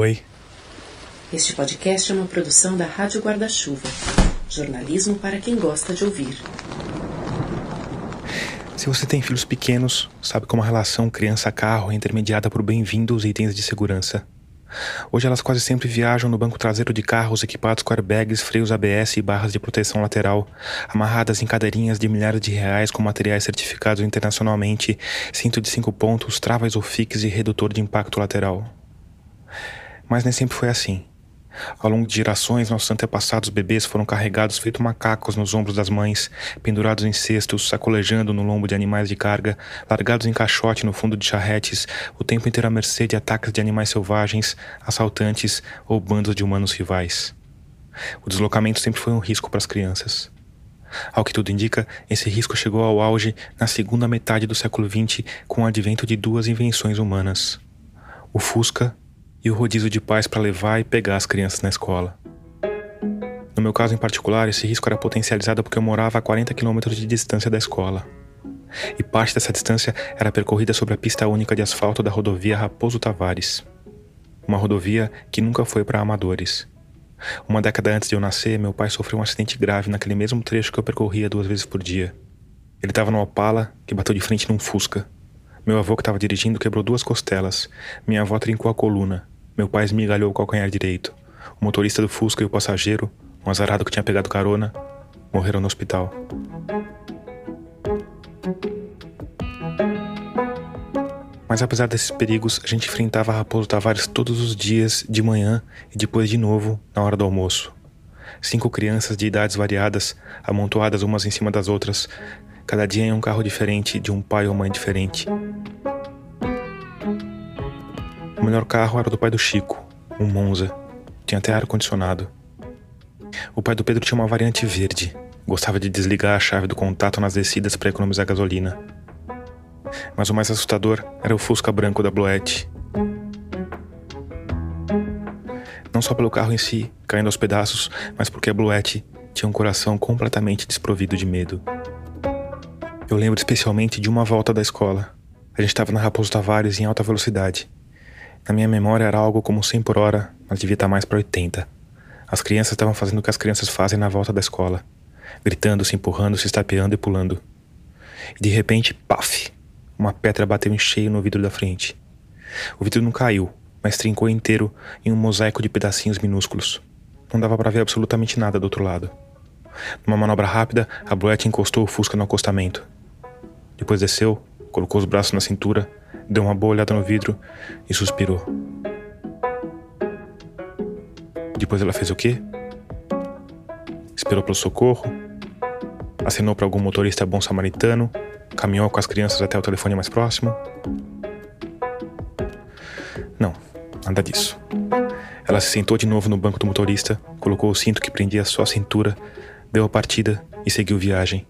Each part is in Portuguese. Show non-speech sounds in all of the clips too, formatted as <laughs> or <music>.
Oi. Este podcast é uma produção da Rádio Guarda-Chuva. Jornalismo para quem gosta de ouvir. Se você tem filhos pequenos, sabe como a relação criança-carro é intermediada por bem-vindos itens de segurança. Hoje elas quase sempre viajam no banco traseiro de carros equipados com airbags, freios ABS e barras de proteção lateral, amarradas em cadeirinhas de milhares de reais com materiais certificados internacionalmente, cinto de cinco pontos, travas ou fix e redutor de impacto lateral. Mas nem sempre foi assim. Ao longo de gerações, nossos antepassados bebês foram carregados feito macacos nos ombros das mães, pendurados em cestos, sacolejando no lombo de animais de carga, largados em caixote no fundo de charretes, o tempo inteiro à mercê de ataques de animais selvagens, assaltantes ou bandos de humanos rivais. O deslocamento sempre foi um risco para as crianças. Ao que tudo indica, esse risco chegou ao auge na segunda metade do século XX com o advento de duas invenções humanas: o Fusca e o rodízio de pais para levar e pegar as crianças na escola. No meu caso em particular, esse risco era potencializado porque eu morava a 40 quilômetros de distância da escola. E parte dessa distância era percorrida sobre a pista única de asfalto da rodovia Raposo Tavares. Uma rodovia que nunca foi para amadores. Uma década antes de eu nascer, meu pai sofreu um acidente grave naquele mesmo trecho que eu percorria duas vezes por dia. Ele estava no Opala, que bateu de frente num Fusca. Meu avô, que estava dirigindo, quebrou duas costelas. Minha avó trincou a coluna. Meu pai esmigalhou o calcanhar direito. O motorista do Fusca e o passageiro, um azarado que tinha pegado carona, morreram no hospital. Mas apesar desses perigos, a gente enfrentava Raposo Tavares todos os dias, de manhã e depois de novo, na hora do almoço. Cinco crianças de idades variadas, amontoadas umas em cima das outras, Cada dia em um carro diferente, de um pai ou mãe diferente. O melhor carro era do pai do Chico, um Monza. Tinha até ar-condicionado. O pai do Pedro tinha uma variante verde. Gostava de desligar a chave do contato nas descidas para economizar gasolina. Mas o mais assustador era o Fusca branco da Bluette. Não só pelo carro em si, caindo aos pedaços, mas porque a Bluette tinha um coração completamente desprovido de medo. Eu lembro especialmente de uma volta da escola. A gente estava na Raposo Tavares em alta velocidade. Na minha memória era algo como 100 por hora, mas devia estar tá mais para 80. As crianças estavam fazendo o que as crianças fazem na volta da escola: gritando, se empurrando, se estapeando e pulando. E de repente, paf! Uma pedra bateu em cheio no vidro da frente. O vidro não caiu, mas trincou inteiro em um mosaico de pedacinhos minúsculos. Não dava para ver absolutamente nada do outro lado. Numa manobra rápida, a Bluette encostou o Fusca no acostamento. Depois desceu, colocou os braços na cintura, deu uma boa olhada no vidro e suspirou. Depois ela fez o quê? Esperou pelo socorro, acenou para algum motorista bom samaritano, caminhou com as crianças até o telefone mais próximo. Não, nada disso. Ela se sentou de novo no banco do motorista, colocou o cinto que prendia a cintura, deu a partida e seguiu viagem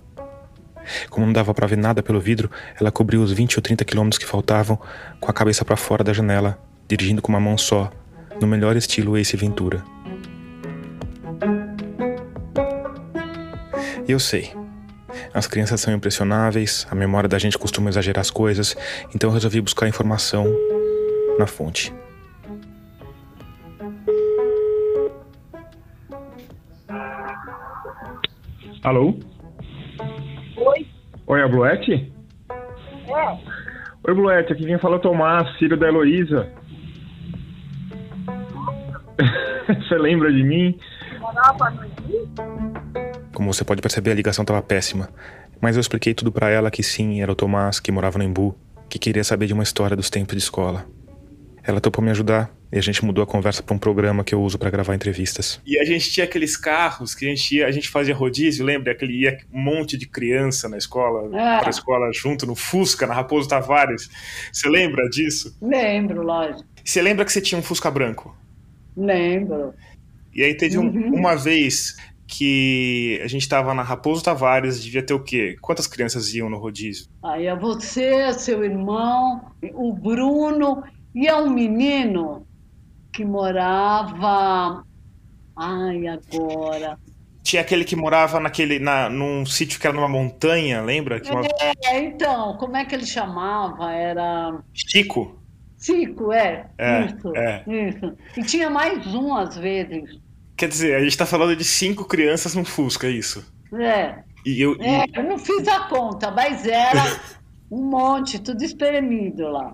como não dava para ver nada pelo vidro, ela cobriu os 20 ou 30 quilômetros que faltavam com a cabeça para fora da janela, dirigindo com uma mão só, no melhor estilo Ace Ventura. E eu sei. As crianças são impressionáveis, a memória da gente costuma exagerar as coisas, então eu resolvi buscar informação na fonte. Alô? Oi. A Bluete? É. Oi, Bluete, aqui quem fala é o Tomás, filho da Heloísa. <laughs> você lembra de mim? Como você pode perceber, a ligação estava péssima. Mas eu expliquei tudo para ela que sim, era o Tomás, que morava no Embu, que queria saber de uma história dos tempos de escola. Ela topou me ajudar e a gente mudou a conversa para um programa que eu uso para gravar entrevistas. E a gente tinha aqueles carros que a gente ia, a gente fazia rodízio, lembra? Aquele ia um monte de criança na escola, é. para escola junto no Fusca, na Raposo Tavares. Você lembra disso? Lembro, lógico. Você lembra que você tinha um Fusca branco? Lembro. E aí teve uhum. um, uma vez que a gente estava na Raposo Tavares, devia ter o quê? Quantas crianças iam no rodízio? Aí é você, seu irmão, o Bruno e é um menino que morava. Ai, agora. Tinha aquele que morava naquele, na, num sítio que era numa montanha, lembra? Que é, então, como é que ele chamava? Era. Chico? Cinco, é. É, isso, é. isso. E tinha mais um às vezes. Quer dizer, a gente tá falando de cinco crianças no Fusca, é isso? É. E eu, É, e- eu não fiz a conta, mas era <laughs> um monte, tudo espremido lá.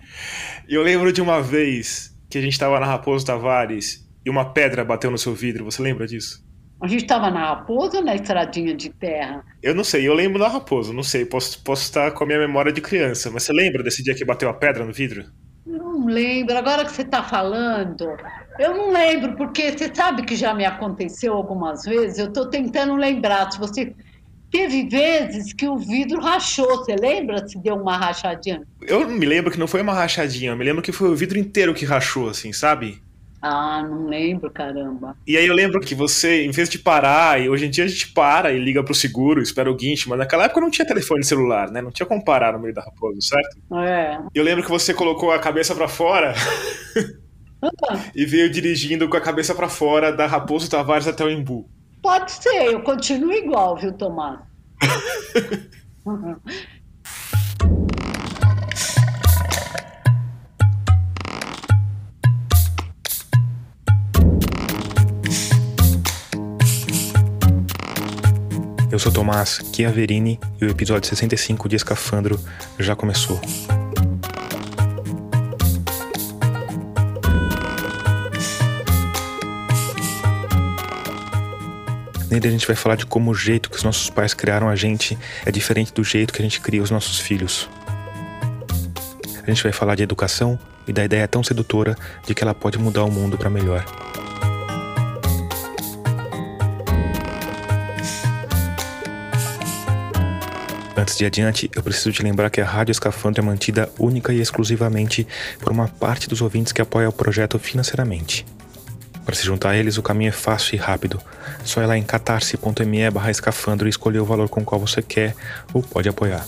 eu lembro de uma vez que a gente tava na Raposo Tavares e uma pedra bateu no seu vidro. Você lembra disso? A gente estava na Raposa ou na estradinha de terra? Eu não sei, eu lembro da Raposo, não sei, posso, posso estar com a minha memória de criança, mas você lembra desse dia que bateu a pedra no vidro? Não lembro. Agora que você está falando, eu não lembro, porque você sabe que já me aconteceu algumas vezes. Eu estou tentando lembrar. Se você teve vezes que o vidro rachou, você lembra se deu uma rachadinha? Eu me lembro que não foi uma rachadinha, eu me lembro que foi o vidro inteiro que rachou, assim, sabe? Ah, não lembro, caramba. E aí eu lembro que você, em vez de parar, e hoje em dia a gente para e liga pro seguro, espera o guincho, mas naquela época não tinha telefone celular, né? Não tinha como parar no meio da raposa, certo? É. E eu lembro que você colocou a cabeça pra fora <laughs> e veio dirigindo com a cabeça pra fora da Raposo Tavares até o Embu. Pode ser, eu continuo igual, viu, Tomás? Eu sou Tomás Chiaverini e o episódio 65 de Escafandro já começou. Nele a gente vai falar de como o jeito que os nossos pais criaram a gente é diferente do jeito que a gente cria os nossos filhos. A gente vai falar de educação e da ideia tão sedutora de que ela pode mudar o mundo para melhor. Antes de adiante, eu preciso te lembrar que a Rádio Escafandro é mantida única e exclusivamente por uma parte dos ouvintes que apoia o projeto financeiramente. Para se juntar a eles, o caminho é fácil e rápido. Só ir lá em catarse.me barra escafandro e escolher o valor com o qual você quer ou pode apoiar.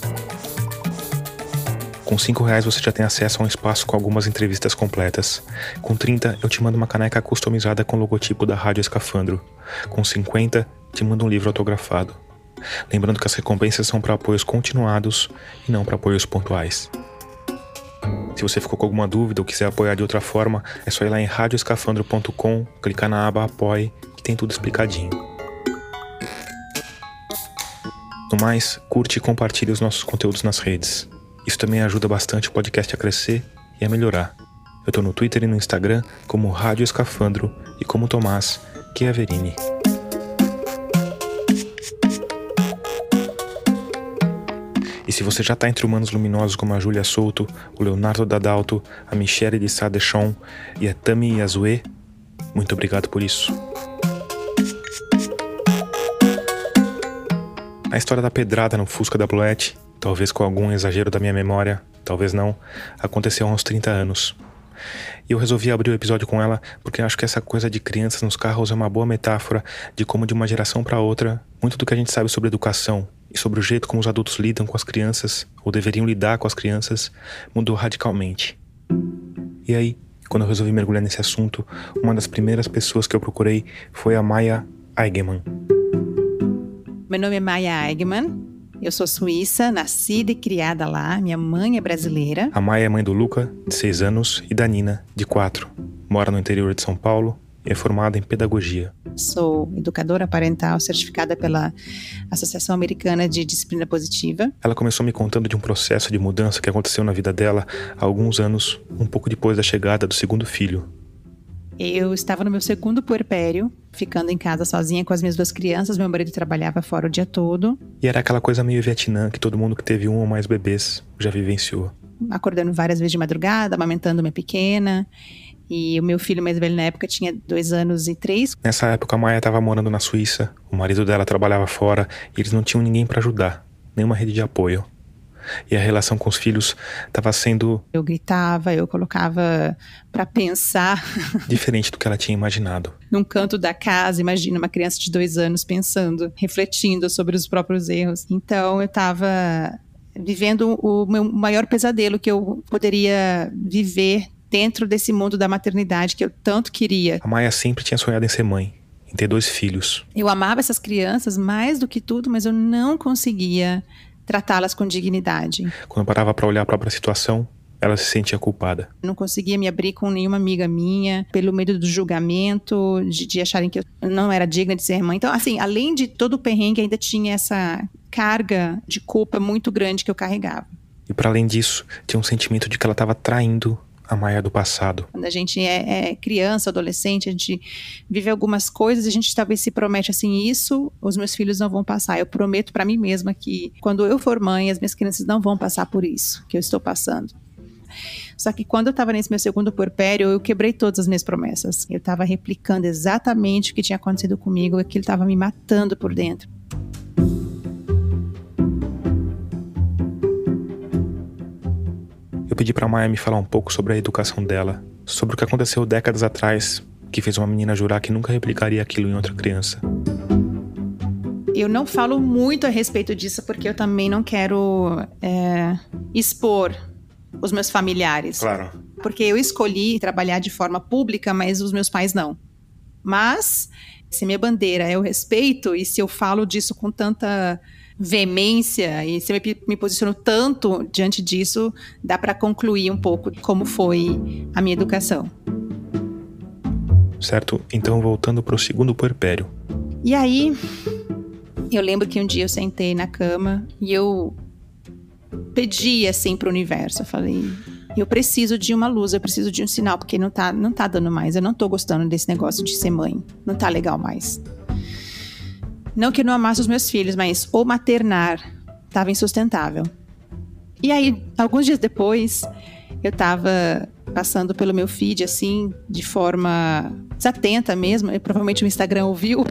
Com 5 reais você já tem acesso a um espaço com algumas entrevistas completas. Com 30 eu te mando uma caneca customizada com o logotipo da Rádio Escafandro. Com 50 te mando um livro autografado. Lembrando que as recompensas são para apoios continuados e não para apoios pontuais. Se você ficou com alguma dúvida ou quiser apoiar de outra forma, é só ir lá em radioescafandro.com, clicar na aba Apoie, que tem tudo explicadinho. No mais, curte e compartilhe os nossos conteúdos nas redes. Isso também ajuda bastante o podcast a crescer e a melhorar. Eu tô no Twitter e no Instagram como Rádio Escafandro e como Tomás Chiaverini. E se você já está entre humanos luminosos como a Júlia Souto, o Leonardo Dadalto, a Michelle de Sadechon e a Tami Yazue, muito obrigado por isso. A história da pedrada no Fusca da Bluette, talvez com algum exagero da minha memória, talvez não, aconteceu há uns 30 anos. E eu resolvi abrir o episódio com ela porque acho que essa coisa de crianças nos carros é uma boa metáfora de como de uma geração para outra, muito do que a gente sabe sobre educação e sobre o jeito como os adultos lidam com as crianças ou deveriam lidar com as crianças mudou radicalmente. E aí, quando eu resolvi mergulhar nesse assunto, uma das primeiras pessoas que eu procurei foi a Maya Eigenmann. Meu nome é Maya Eigman. Eu sou suíça, nascida e criada lá. Minha mãe é brasileira. A Maia é mãe do Luca, de 6 anos, e da Nina, de 4. Mora no interior de São Paulo é formada em pedagogia. Sou educadora parental certificada pela Associação Americana de Disciplina Positiva. Ela começou me contando de um processo de mudança que aconteceu na vida dela há alguns anos, um pouco depois da chegada do segundo filho. Eu estava no meu segundo puerpério, ficando em casa sozinha com as minhas duas crianças. Meu marido trabalhava fora o dia todo, E era aquela coisa meio Vietnã que todo mundo que teve um ou mais bebês já vivenciou. acordando várias vezes de madrugada, amamentando minha pequena. E o meu filho mais velho na época tinha dois anos e três. Nessa época a Maia estava morando na Suíça, o marido dela trabalhava fora e eles não tinham ninguém para ajudar, nenhuma rede de apoio. E a relação com os filhos estava sendo Eu gritava, eu colocava para pensar <laughs> diferente do que ela tinha imaginado. num canto da casa. Imagina uma criança de dois anos pensando, refletindo sobre os próprios erros. Então eu estava vivendo o meu maior pesadelo que eu poderia viver dentro desse mundo da maternidade que eu tanto queria. A Maia sempre tinha sonhado em ser mãe, em ter dois filhos. Eu amava essas crianças mais do que tudo, mas eu não conseguia tratá-las com dignidade. Quando eu parava para olhar a própria situação, ela se sentia culpada. Não conseguia me abrir com nenhuma amiga minha, pelo medo do julgamento, de, de acharem que eu não era digna de ser mãe. Então, assim, além de todo o perrengue, ainda tinha essa carga de culpa muito grande que eu carregava. E para além disso, tinha um sentimento de que ela estava traindo a Maia do passado. Quando a gente é, é, criança, adolescente, a gente vive algumas coisas, a gente talvez se promete assim, isso os meus filhos não vão passar. Eu prometo para mim mesma que quando eu for mãe, as minhas crianças não vão passar por isso que eu estou passando. Só que quando eu estava nesse meu segundo porpério, eu quebrei todas as minhas promessas. Eu estava replicando exatamente o que tinha acontecido comigo, ele estava me matando por dentro. Eu pedi para Maia me falar um pouco sobre a educação dela, sobre o que aconteceu décadas atrás, que fez uma menina jurar que nunca replicaria aquilo em outra criança. Eu não falo muito a respeito disso porque eu também não quero é, expor os meus familiares. Claro. Porque eu escolhi trabalhar de forma pública, mas os meus pais não. Mas, se minha bandeira é o respeito, e se eu falo disso com tanta veemência, e se eu me, me posiciono tanto diante disso, dá para concluir um pouco como foi a minha educação. Certo? Então, voltando para o segundo puerpério. E aí, eu lembro que um dia eu sentei na cama e eu pedi assim pro universo. Eu falei, eu preciso de uma luz, eu preciso de um sinal, porque não tá, não tá dando mais. Eu não tô gostando desse negócio de ser mãe. Não tá legal mais. Não que eu não amasse os meus filhos, mas o maternar tava insustentável. E aí, alguns dias depois, eu tava passando pelo meu feed, assim, de forma desatenta mesmo. E provavelmente o Instagram ouviu.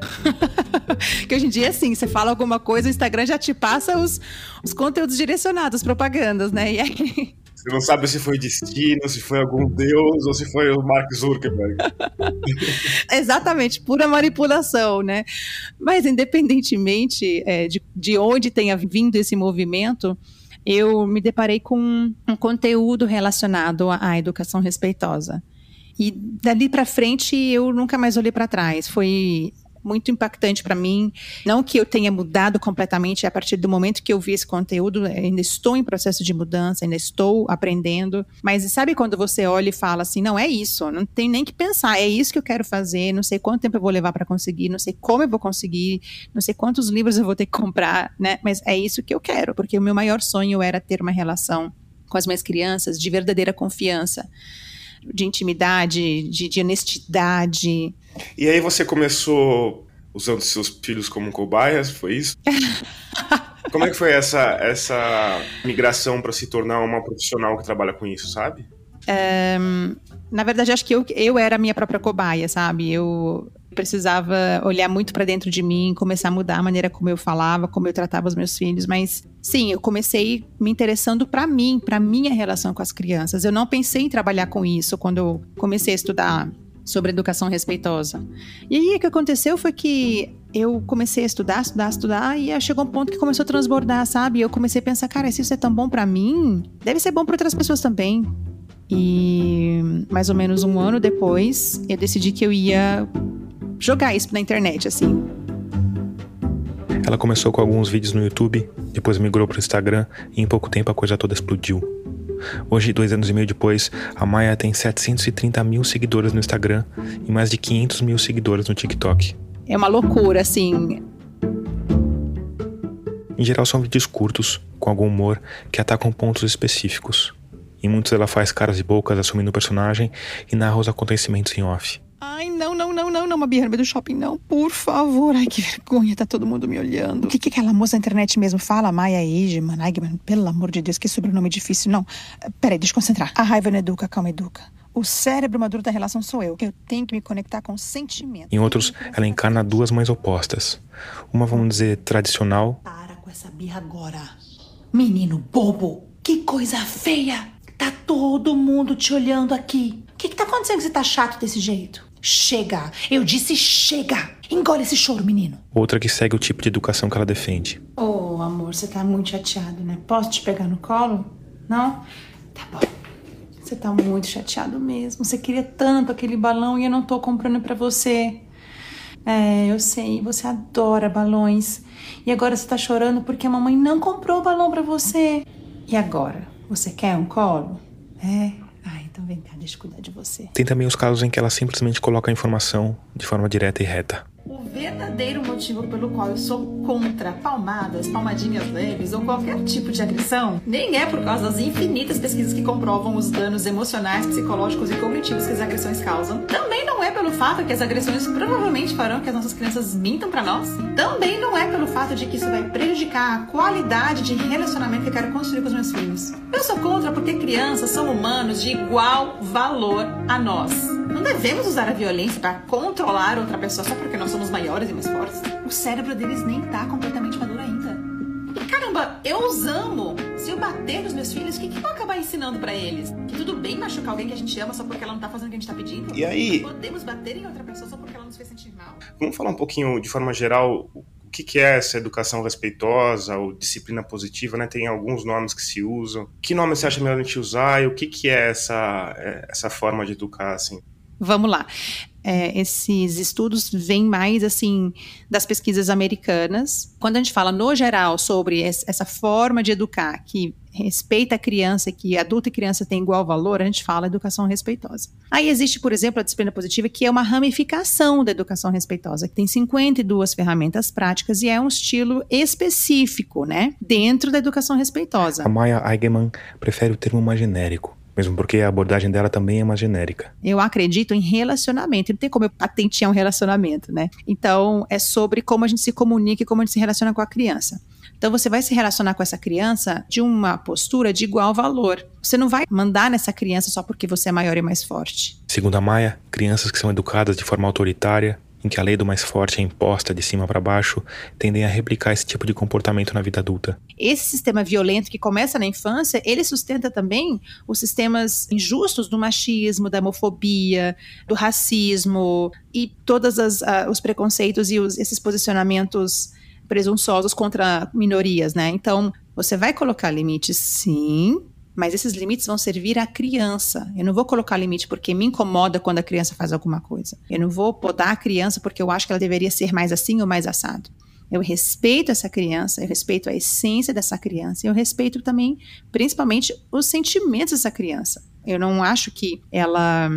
<laughs> que hoje em dia, assim, você fala alguma coisa, o Instagram já te passa os, os conteúdos direcionados, propagandas, né? E aí. Você não sabe se foi destino, se foi algum deus ou se foi o Mark Zuckerberg. <laughs> Exatamente, pura manipulação, né? Mas independentemente é, de, de onde tenha vindo esse movimento, eu me deparei com um conteúdo relacionado à educação respeitosa. E dali para frente eu nunca mais olhei para trás. Foi muito impactante para mim. Não que eu tenha mudado completamente a partir do momento que eu vi esse conteúdo, ainda estou em processo de mudança, ainda estou aprendendo. Mas sabe quando você olha e fala assim: não é isso, não tem nem que pensar, é isso que eu quero fazer, não sei quanto tempo eu vou levar para conseguir, não sei como eu vou conseguir, não sei quantos livros eu vou ter que comprar, né? Mas é isso que eu quero, porque o meu maior sonho era ter uma relação com as minhas crianças de verdadeira confiança de intimidade, de, de honestidade. E aí você começou usando seus filhos como cobaias, foi isso? <laughs> Como é que foi essa, essa migração para se tornar uma profissional que trabalha com isso, sabe? Um, na verdade, acho que eu, eu era a minha própria cobaia, sabe? Eu precisava olhar muito para dentro de mim, começar a mudar a maneira como eu falava, como eu tratava os meus filhos, mas sim, eu comecei me interessando para mim, para minha relação com as crianças. Eu não pensei em trabalhar com isso quando eu comecei a estudar sobre educação respeitosa. E aí o que aconteceu foi que eu comecei a estudar, estudar, estudar e chegou um ponto que começou a transbordar, sabe? Eu comecei a pensar, cara, se isso é tão bom para mim, deve ser bom para outras pessoas também. E mais ou menos um ano depois, eu decidi que eu ia jogar isso na internet, assim. Ela começou com alguns vídeos no YouTube, depois migrou para o Instagram e em pouco tempo a coisa toda explodiu. Hoje, dois anos e meio depois, a Maia tem 730 mil seguidores no Instagram e mais de 500 mil seguidores no TikTok. É uma loucura, assim. Em geral, são vídeos curtos, com algum humor, que atacam pontos específicos. Em muitos, ela faz caras e bocas assumindo o personagem e narra os acontecimentos em off. Ai, não, não, não, não, não, uma birra no meio do shopping, não, por favor. Ai, que vergonha, tá todo mundo me olhando. O que, que aquela moça na internet mesmo fala? Maia Eigeman, Eigeman, pelo amor de Deus, que sobrenome difícil. Não, peraí, deixa eu concentrar. A raiva não educa, calma, educa. O cérebro maduro da relação sou eu. Eu tenho que me conectar com o sentimento. Em outros, ela encarna duas mães opostas. Uma, vamos dizer, tradicional. Para com essa birra agora. Menino bobo, que coisa feia. Tá todo mundo te olhando aqui. O que, que tá acontecendo que você tá chato desse jeito? Chega! Eu disse chega! Engole esse choro, menino. Outra que segue o tipo de educação que ela defende. Ô, oh, amor, você tá muito chateado, né? Posso te pegar no colo? Não? Tá bom. Você tá muito chateado mesmo. Você queria tanto aquele balão e eu não tô comprando para você. É, eu sei, você adora balões. E agora você tá chorando porque a mamãe não comprou o balão para você. E agora? Você quer um colo? É? Então vem cá, deixa eu cuidar de você. Tem também os casos em que ela simplesmente coloca a informação de forma direta e reta. O verdadeiro motivo pelo qual eu sou contra palmadas, palmadinhas leves ou qualquer tipo de agressão nem é por causa das infinitas pesquisas que comprovam os danos emocionais, psicológicos e cognitivos que as agressões causam. Também não é pelo fato que as agressões provavelmente farão que as nossas crianças mintam para nós. Também não é pelo fato de que isso vai prejudicar a qualidade de relacionamento que eu quero construir com os meus filhos. Eu sou contra porque crianças são humanos de igual valor a nós. Não devemos usar a violência para controlar outra pessoa só porque nós somos maiores e mais fortes. O cérebro deles nem tá completamente maduro ainda. E caramba, eu os amo. Se eu bater nos meus filhos, o que, que eu vou acabar ensinando para eles? Que tudo bem machucar alguém que a gente ama só porque ela não tá fazendo o que a gente tá pedindo? E aí? Podemos bater em outra pessoa só porque ela nos fez sentir mal? Vamos falar um pouquinho, de forma geral, o que, que é essa educação respeitosa ou disciplina positiva, né? Tem alguns nomes que se usam. Que nome você acha melhor a gente usar e o que, que é essa, é, essa forma de educar, assim? Vamos lá. É, esses estudos vêm mais assim das pesquisas americanas. Quando a gente fala no geral sobre essa forma de educar que respeita a criança, que adulto e criança têm igual valor, a gente fala educação respeitosa. Aí existe, por exemplo, a disciplina positiva, que é uma ramificação da educação respeitosa, que tem 52 ferramentas práticas e é um estilo específico, né, dentro da educação respeitosa. A Maya Eigenman prefere o termo mais genérico mesmo porque a abordagem dela também é mais genérica. Eu acredito em relacionamento, não tem como eu patentear um relacionamento, né? Então, é sobre como a gente se comunica e como a gente se relaciona com a criança. Então, você vai se relacionar com essa criança de uma postura de igual valor. Você não vai mandar nessa criança só porque você é maior e mais forte. Segundo a Maia, crianças que são educadas de forma autoritária em que a lei do mais forte é imposta de cima para baixo, tendem a replicar esse tipo de comportamento na vida adulta. Esse sistema violento que começa na infância, ele sustenta também os sistemas injustos do machismo, da homofobia, do racismo e todos uh, os preconceitos e os, esses posicionamentos presunçosos contra minorias, né? Então, você vai colocar limites, sim, mas esses limites vão servir à criança. Eu não vou colocar limite porque me incomoda quando a criança faz alguma coisa. Eu não vou podar a criança porque eu acho que ela deveria ser mais assim ou mais assado. Eu respeito essa criança, eu respeito a essência dessa criança, eu respeito também, principalmente, os sentimentos dessa criança. Eu não acho que ela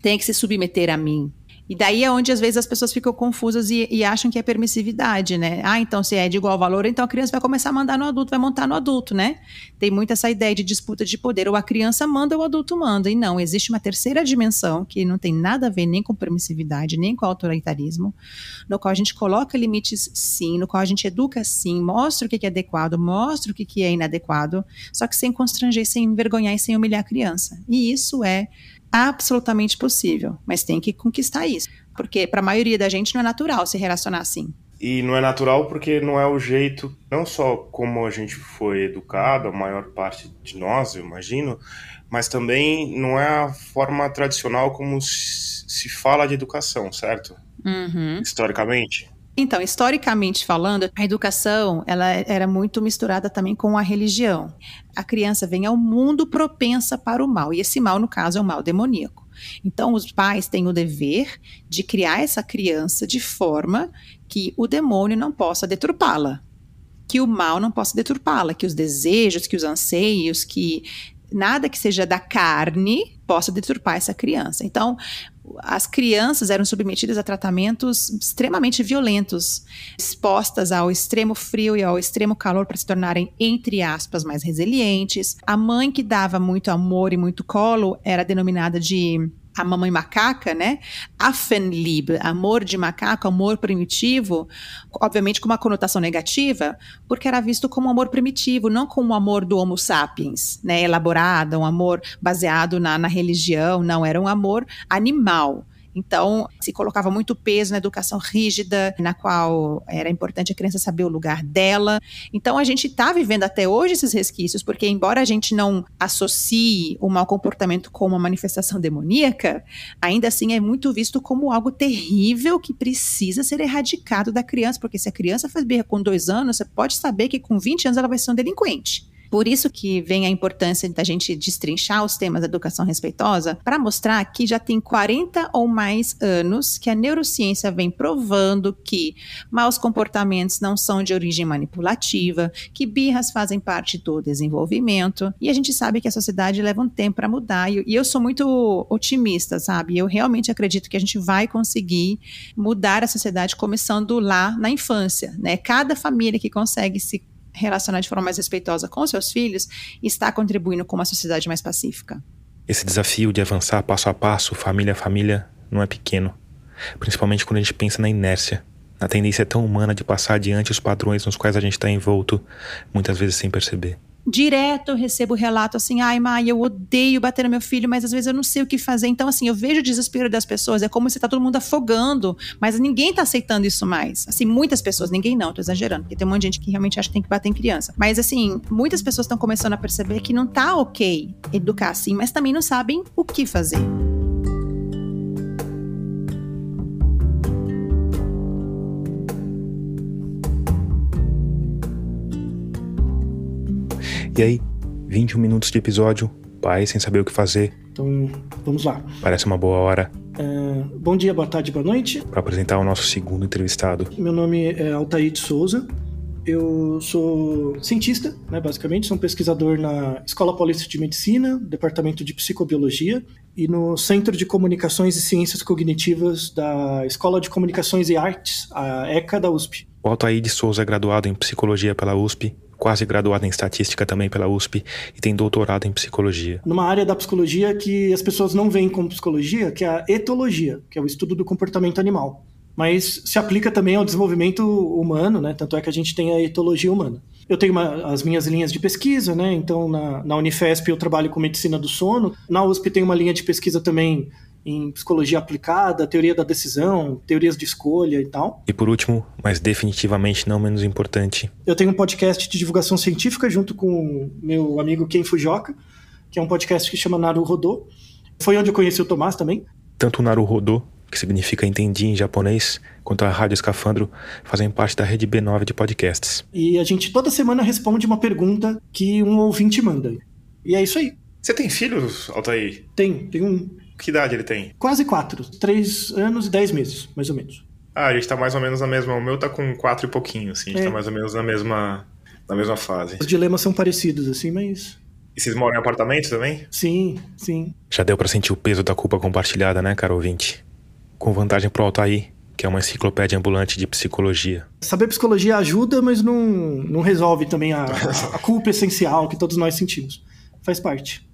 tem que se submeter a mim. E daí é onde às vezes as pessoas ficam confusas e, e, acham que é permissividade, né? Ah, então se é de igual valor, então a criança vai começar a mandar no adulto, vai montar no adulto, né? Tem muito essa ideia de disputa de poder. Ou a criança manda ou o adulto manda. E não, existe uma terceira dimensão que não tem nada a ver nem com permissividade, nem com autoritarismo, no qual a gente coloca limites sim, no qual a gente educa sim, mostra o que é adequado, mostra o que é inadequado, só que sem constranger, sem envergonhar e sem humilhar a criança. E isso é absolutamente possível, mas tem que conquistar isso, porque para a maioria da gente não é natural se relacionar assim. E não é natural porque não é o jeito, não só como a gente foi educado, a maior parte de nós, eu imagino, mas também não é a forma tradicional como se fala de educação, certo? Uhum. Historicamente. Então, historicamente falando, a educação ela era muito misturada também com a religião. A criança vem ao mundo propensa para o mal, e esse mal, no caso, é o mal demoníaco. Então, os pais têm o dever de criar essa criança de forma que o demônio não possa deturpá-la, que o mal não possa deturpá-la, que os desejos, que os anseios, que nada que seja da carne possa deturpar essa criança. Então, as crianças eram submetidas a tratamentos extremamente violentos, expostas ao extremo frio e ao extremo calor para se tornarem, entre aspas, mais resilientes. A mãe que dava muito amor e muito colo era denominada de a mamãe macaca, né? Affenliebe, amor de macaco, amor primitivo, obviamente com uma conotação negativa, porque era visto como amor primitivo, não como o amor do Homo sapiens, né? Elaborado, um amor baseado na, na religião, não, era um amor animal. Então, se colocava muito peso na educação rígida, na qual era importante a criança saber o lugar dela. Então, a gente está vivendo até hoje esses resquícios, porque, embora a gente não associe o mau comportamento com uma manifestação demoníaca, ainda assim é muito visto como algo terrível que precisa ser erradicado da criança, porque se a criança faz birra com dois anos, você pode saber que com 20 anos ela vai ser um delinquente. Por isso que vem a importância da gente destrinchar os temas da educação respeitosa para mostrar que já tem 40 ou mais anos que a neurociência vem provando que maus comportamentos não são de origem manipulativa, que birras fazem parte do desenvolvimento, e a gente sabe que a sociedade leva um tempo para mudar, e eu sou muito otimista, sabe? Eu realmente acredito que a gente vai conseguir mudar a sociedade começando lá na infância, né? Cada família que consegue se relacionar de forma mais respeitosa com seus filhos está contribuindo com uma sociedade mais pacífica. Esse desafio de avançar passo a passo, família a família, não é pequeno. Principalmente quando a gente pensa na inércia, na tendência tão humana de passar adiante os padrões nos quais a gente está envolto, muitas vezes sem perceber direto eu recebo relato assim, ai, mãe, eu odeio bater no meu filho, mas às vezes eu não sei o que fazer. Então, assim, eu vejo o desespero das pessoas, é como se tá todo mundo afogando, mas ninguém tá aceitando isso mais. Assim, muitas pessoas, ninguém não, tô exagerando, porque tem um monte de gente que realmente acha que tem que bater em criança. Mas, assim, muitas pessoas estão começando a perceber que não tá ok educar assim, mas também não sabem o que fazer. E aí, 21 minutos de episódio, pai sem saber o que fazer. Então, vamos lá. Parece uma boa hora. É, bom dia, boa tarde, boa noite. Para apresentar o nosso segundo entrevistado. Meu nome é Altair de Souza. Eu sou cientista, né, basicamente, sou um pesquisador na Escola Paulista de Medicina, Departamento de Psicobiologia e no Centro de Comunicações e Ciências Cognitivas da Escola de Comunicações e Artes, a ECA da USP. O Altair de Souza é graduado em Psicologia pela USP quase graduado em estatística também pela USP e tem doutorado em psicologia. Numa área da psicologia que as pessoas não veem como psicologia, que é a etologia, que é o estudo do comportamento animal. Mas se aplica também ao desenvolvimento humano, né? Tanto é que a gente tem a etologia humana. Eu tenho uma, as minhas linhas de pesquisa, né? Então, na, na Unifesp eu trabalho com medicina do sono. Na USP tem uma linha de pesquisa também em psicologia aplicada, teoria da decisão, teorias de escolha e tal. E por último, mas definitivamente não menos importante, eu tenho um podcast de divulgação científica junto com meu amigo Ken Fujioka, que é um podcast que chama Naru Rodô. Foi onde eu conheci o Tomás também. Tanto o Naru Rodô, que significa entendi em japonês, quanto a Rádio Escafandro fazem parte da rede B9 de podcasts. E a gente toda semana responde uma pergunta que um ouvinte manda. E é isso aí. Você tem filhos, Altair? Tem, tem um. Que idade ele tem? Quase quatro. Três anos e dez meses, mais ou menos. Ah, a gente tá mais ou menos na mesma. O meu tá com quatro e pouquinho, assim. A gente é. tá mais ou menos na mesma, na mesma fase. Os dilemas são parecidos, assim, mas. E vocês moram em apartamento também? Sim, sim. Já deu para sentir o peso da culpa compartilhada, né, caro ouvinte? Com vantagem pro Altair, que é uma enciclopédia ambulante de psicologia. Saber psicologia ajuda, mas não, não resolve também a, a culpa essencial que todos nós sentimos. Faz parte.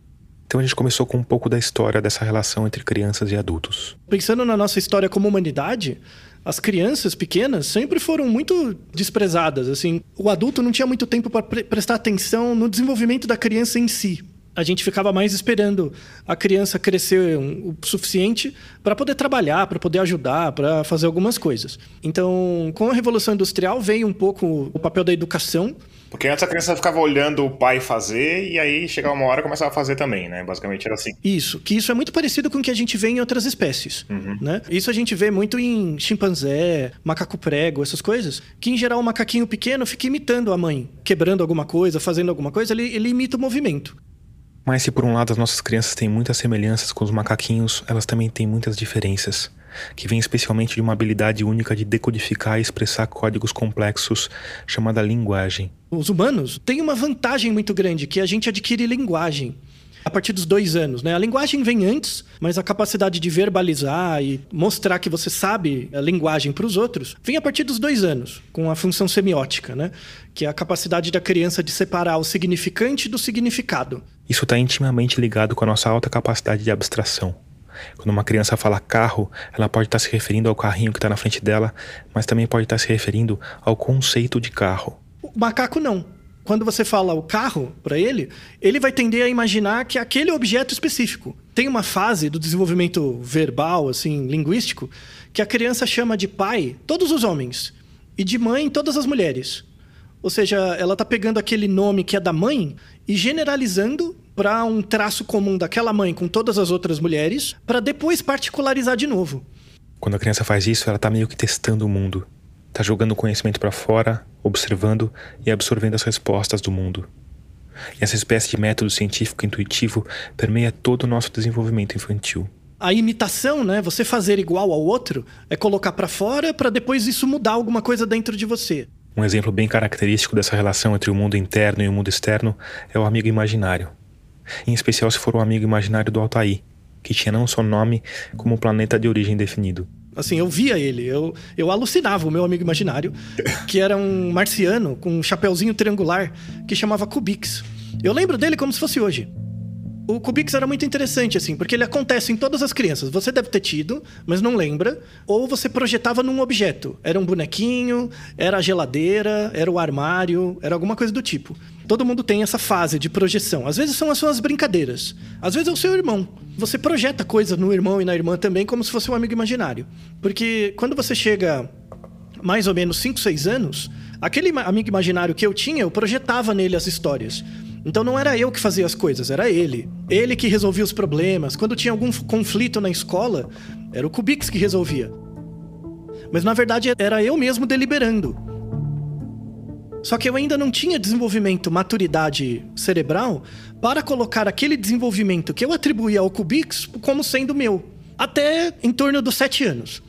Então a gente começou com um pouco da história dessa relação entre crianças e adultos. Pensando na nossa história como humanidade, as crianças pequenas sempre foram muito desprezadas. Assim, o adulto não tinha muito tempo para pre prestar atenção no desenvolvimento da criança em si. A gente ficava mais esperando a criança crescer o suficiente para poder trabalhar, para poder ajudar, para fazer algumas coisas. Então, com a Revolução Industrial veio um pouco o papel da educação porque antes a criança ficava olhando o pai fazer e aí chegava uma hora e começava a fazer também, né? Basicamente era assim. Isso, que isso é muito parecido com o que a gente vê em outras espécies, uhum. né? Isso a gente vê muito em chimpanzé, macaco prego, essas coisas, que em geral o macaquinho pequeno fica imitando a mãe, quebrando alguma coisa, fazendo alguma coisa, ele, ele imita o movimento. Mas se por um lado as nossas crianças têm muitas semelhanças com os macaquinhos, elas também têm muitas diferenças que vem especialmente de uma habilidade única de decodificar e expressar códigos complexos chamada linguagem. Os humanos têm uma vantagem muito grande, que a gente adquire linguagem a partir dos dois anos. Né? A linguagem vem antes, mas a capacidade de verbalizar e mostrar que você sabe a linguagem para os outros vem a partir dos dois anos, com a função semiótica, né? que é a capacidade da criança de separar o significante do significado. Isso está intimamente ligado com a nossa alta capacidade de abstração. Quando uma criança fala carro, ela pode estar se referindo ao carrinho que está na frente dela, mas também pode estar se referindo ao conceito de carro. O macaco não. Quando você fala o carro para ele, ele vai tender a imaginar que é aquele objeto específico. Tem uma fase do desenvolvimento verbal, assim, linguístico, que a criança chama de pai todos os homens e de mãe todas as mulheres. Ou seja, ela está pegando aquele nome que é da mãe e generalizando para um traço comum daquela mãe com todas as outras mulheres, para depois particularizar de novo. Quando a criança faz isso, ela está meio que testando o mundo. Está jogando o conhecimento para fora, observando e absorvendo as respostas do mundo. E essa espécie de método científico intuitivo permeia todo o nosso desenvolvimento infantil. A imitação, né, você fazer igual ao outro, é colocar para fora para depois isso mudar alguma coisa dentro de você. Um exemplo bem característico dessa relação entre o mundo interno e o mundo externo é o amigo imaginário. Em especial se for o amigo imaginário do Altair, que tinha não só nome, como um planeta de origem definido. Assim, eu via ele, eu, eu alucinava o meu amigo imaginário, que era um marciano com um chapeuzinho triangular que chamava Kubix. Eu lembro dele como se fosse hoje. O Kubix era muito interessante, assim, porque ele acontece em todas as crianças. Você deve ter tido, mas não lembra. Ou você projetava num objeto. Era um bonequinho, era a geladeira, era o armário, era alguma coisa do tipo. Todo mundo tem essa fase de projeção. Às vezes são as suas brincadeiras. Às vezes é o seu irmão. Você projeta coisas no irmão e na irmã também como se fosse um amigo imaginário. Porque quando você chega mais ou menos 5, 6 anos, aquele amigo imaginário que eu tinha, eu projetava nele as histórias. Então não era eu que fazia as coisas, era ele. Ele que resolvia os problemas. Quando tinha algum conflito na escola, era o Kubix que resolvia. Mas na verdade era eu mesmo deliberando. Só que eu ainda não tinha desenvolvimento, maturidade cerebral para colocar aquele desenvolvimento que eu atribuía ao Kubix como sendo meu. Até em torno dos sete anos.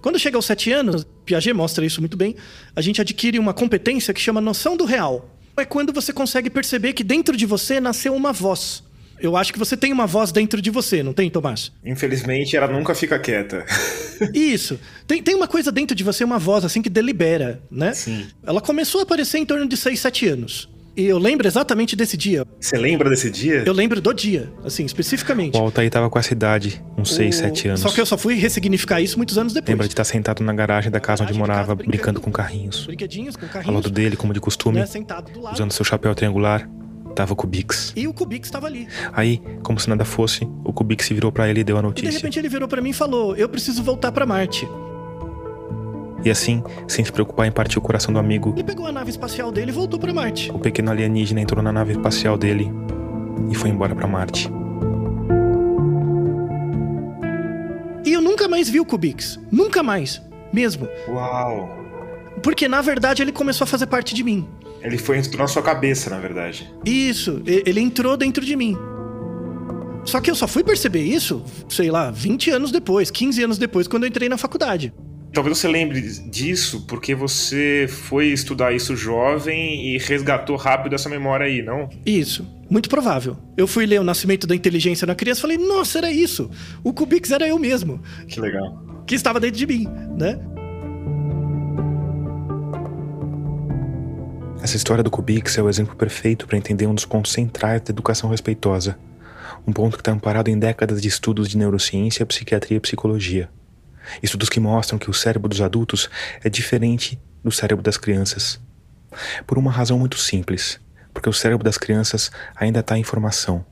Quando chega aos sete anos, Piaget mostra isso muito bem, a gente adquire uma competência que chama noção do real é quando você consegue perceber que dentro de você nasceu uma voz. Eu acho que você tem uma voz dentro de você, não tem, Tomás? Infelizmente, ela nunca fica quieta. <laughs> Isso. Tem, tem uma coisa dentro de você, uma voz assim que delibera, né? Sim. Ela começou a aparecer em torno de 6, 7 anos. E eu lembro exatamente desse dia. Você lembra desse dia? Eu lembro do dia, assim, especificamente. O Altair tava com essa idade, uns 6, 7 anos. Só que eu só fui ressignificar isso muitos anos depois. Lembra de estar sentado na garagem da casa onde morava, brincando, brincando com carrinhos. Brinquedinhos com carrinhos. Ao lado dele, como de costume, né, sentado do lado. usando seu chapéu triangular, tava o Kubix. E o Kubix estava ali. Aí, como se nada fosse, o Kubix virou para ele e deu a notícia. E de repente ele virou para mim e falou: "Eu preciso voltar para Marte". E assim, sem se preocupar em partir o coração do amigo, ele pegou a nave espacial dele e voltou para Marte. O pequeno alienígena entrou na nave espacial dele e foi embora para Marte. E eu nunca mais vi o Kubix. Nunca mais. Mesmo. Uau! Porque na verdade ele começou a fazer parte de mim. Ele foi entrou na sua cabeça, na verdade. Isso, ele entrou dentro de mim. Só que eu só fui perceber isso, sei lá, 20 anos depois, 15 anos depois, quando eu entrei na faculdade. Talvez você lembre disso porque você foi estudar isso jovem e resgatou rápido essa memória aí, não? Isso, muito provável. Eu fui ler o Nascimento da Inteligência na criança e falei, nossa, era isso. O Kubix era eu mesmo. Que legal. Que estava dentro de mim, né? Essa história do Kubix é o exemplo perfeito para entender um dos pontos centrais da educação respeitosa. Um ponto que está amparado em décadas de estudos de neurociência, psiquiatria e psicologia. Estudos que mostram que o cérebro dos adultos é diferente do cérebro das crianças. Por uma razão muito simples: porque o cérebro das crianças ainda está em formação.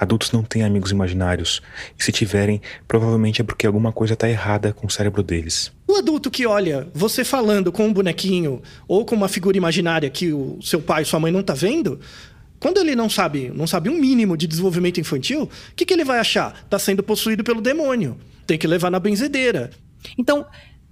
Adultos não têm amigos imaginários, e se tiverem, provavelmente é porque alguma coisa está errada com o cérebro deles. O adulto que olha você falando com um bonequinho ou com uma figura imaginária que o seu pai e sua mãe não tá vendo, quando ele não sabe, não sabe um mínimo de desenvolvimento infantil, o que, que ele vai achar? Está sendo possuído pelo demônio tem que levar na benzedeira. Então,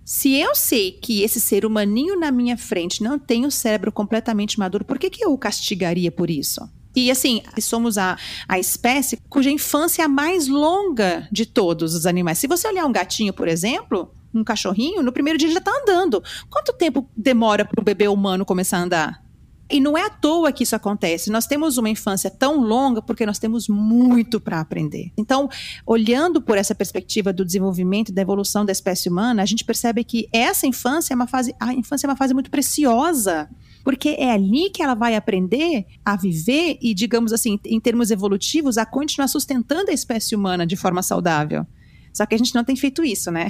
se eu sei que esse ser humaninho na minha frente não tem o cérebro completamente maduro, por que, que eu o castigaria por isso? E assim, somos a, a espécie cuja infância é a mais longa de todos os animais. Se você olhar um gatinho, por exemplo, um cachorrinho, no primeiro dia ele já está andando. Quanto tempo demora para o bebê humano começar a andar? E não é à toa que isso acontece. Nós temos uma infância tão longa porque nós temos muito para aprender. Então, olhando por essa perspectiva do desenvolvimento e da evolução da espécie humana, a gente percebe que essa infância é uma fase, a infância é uma fase muito preciosa porque é ali que ela vai aprender a viver e, digamos assim, em termos evolutivos, a continuar sustentando a espécie humana de forma saudável. Só que a gente não tem feito isso, né?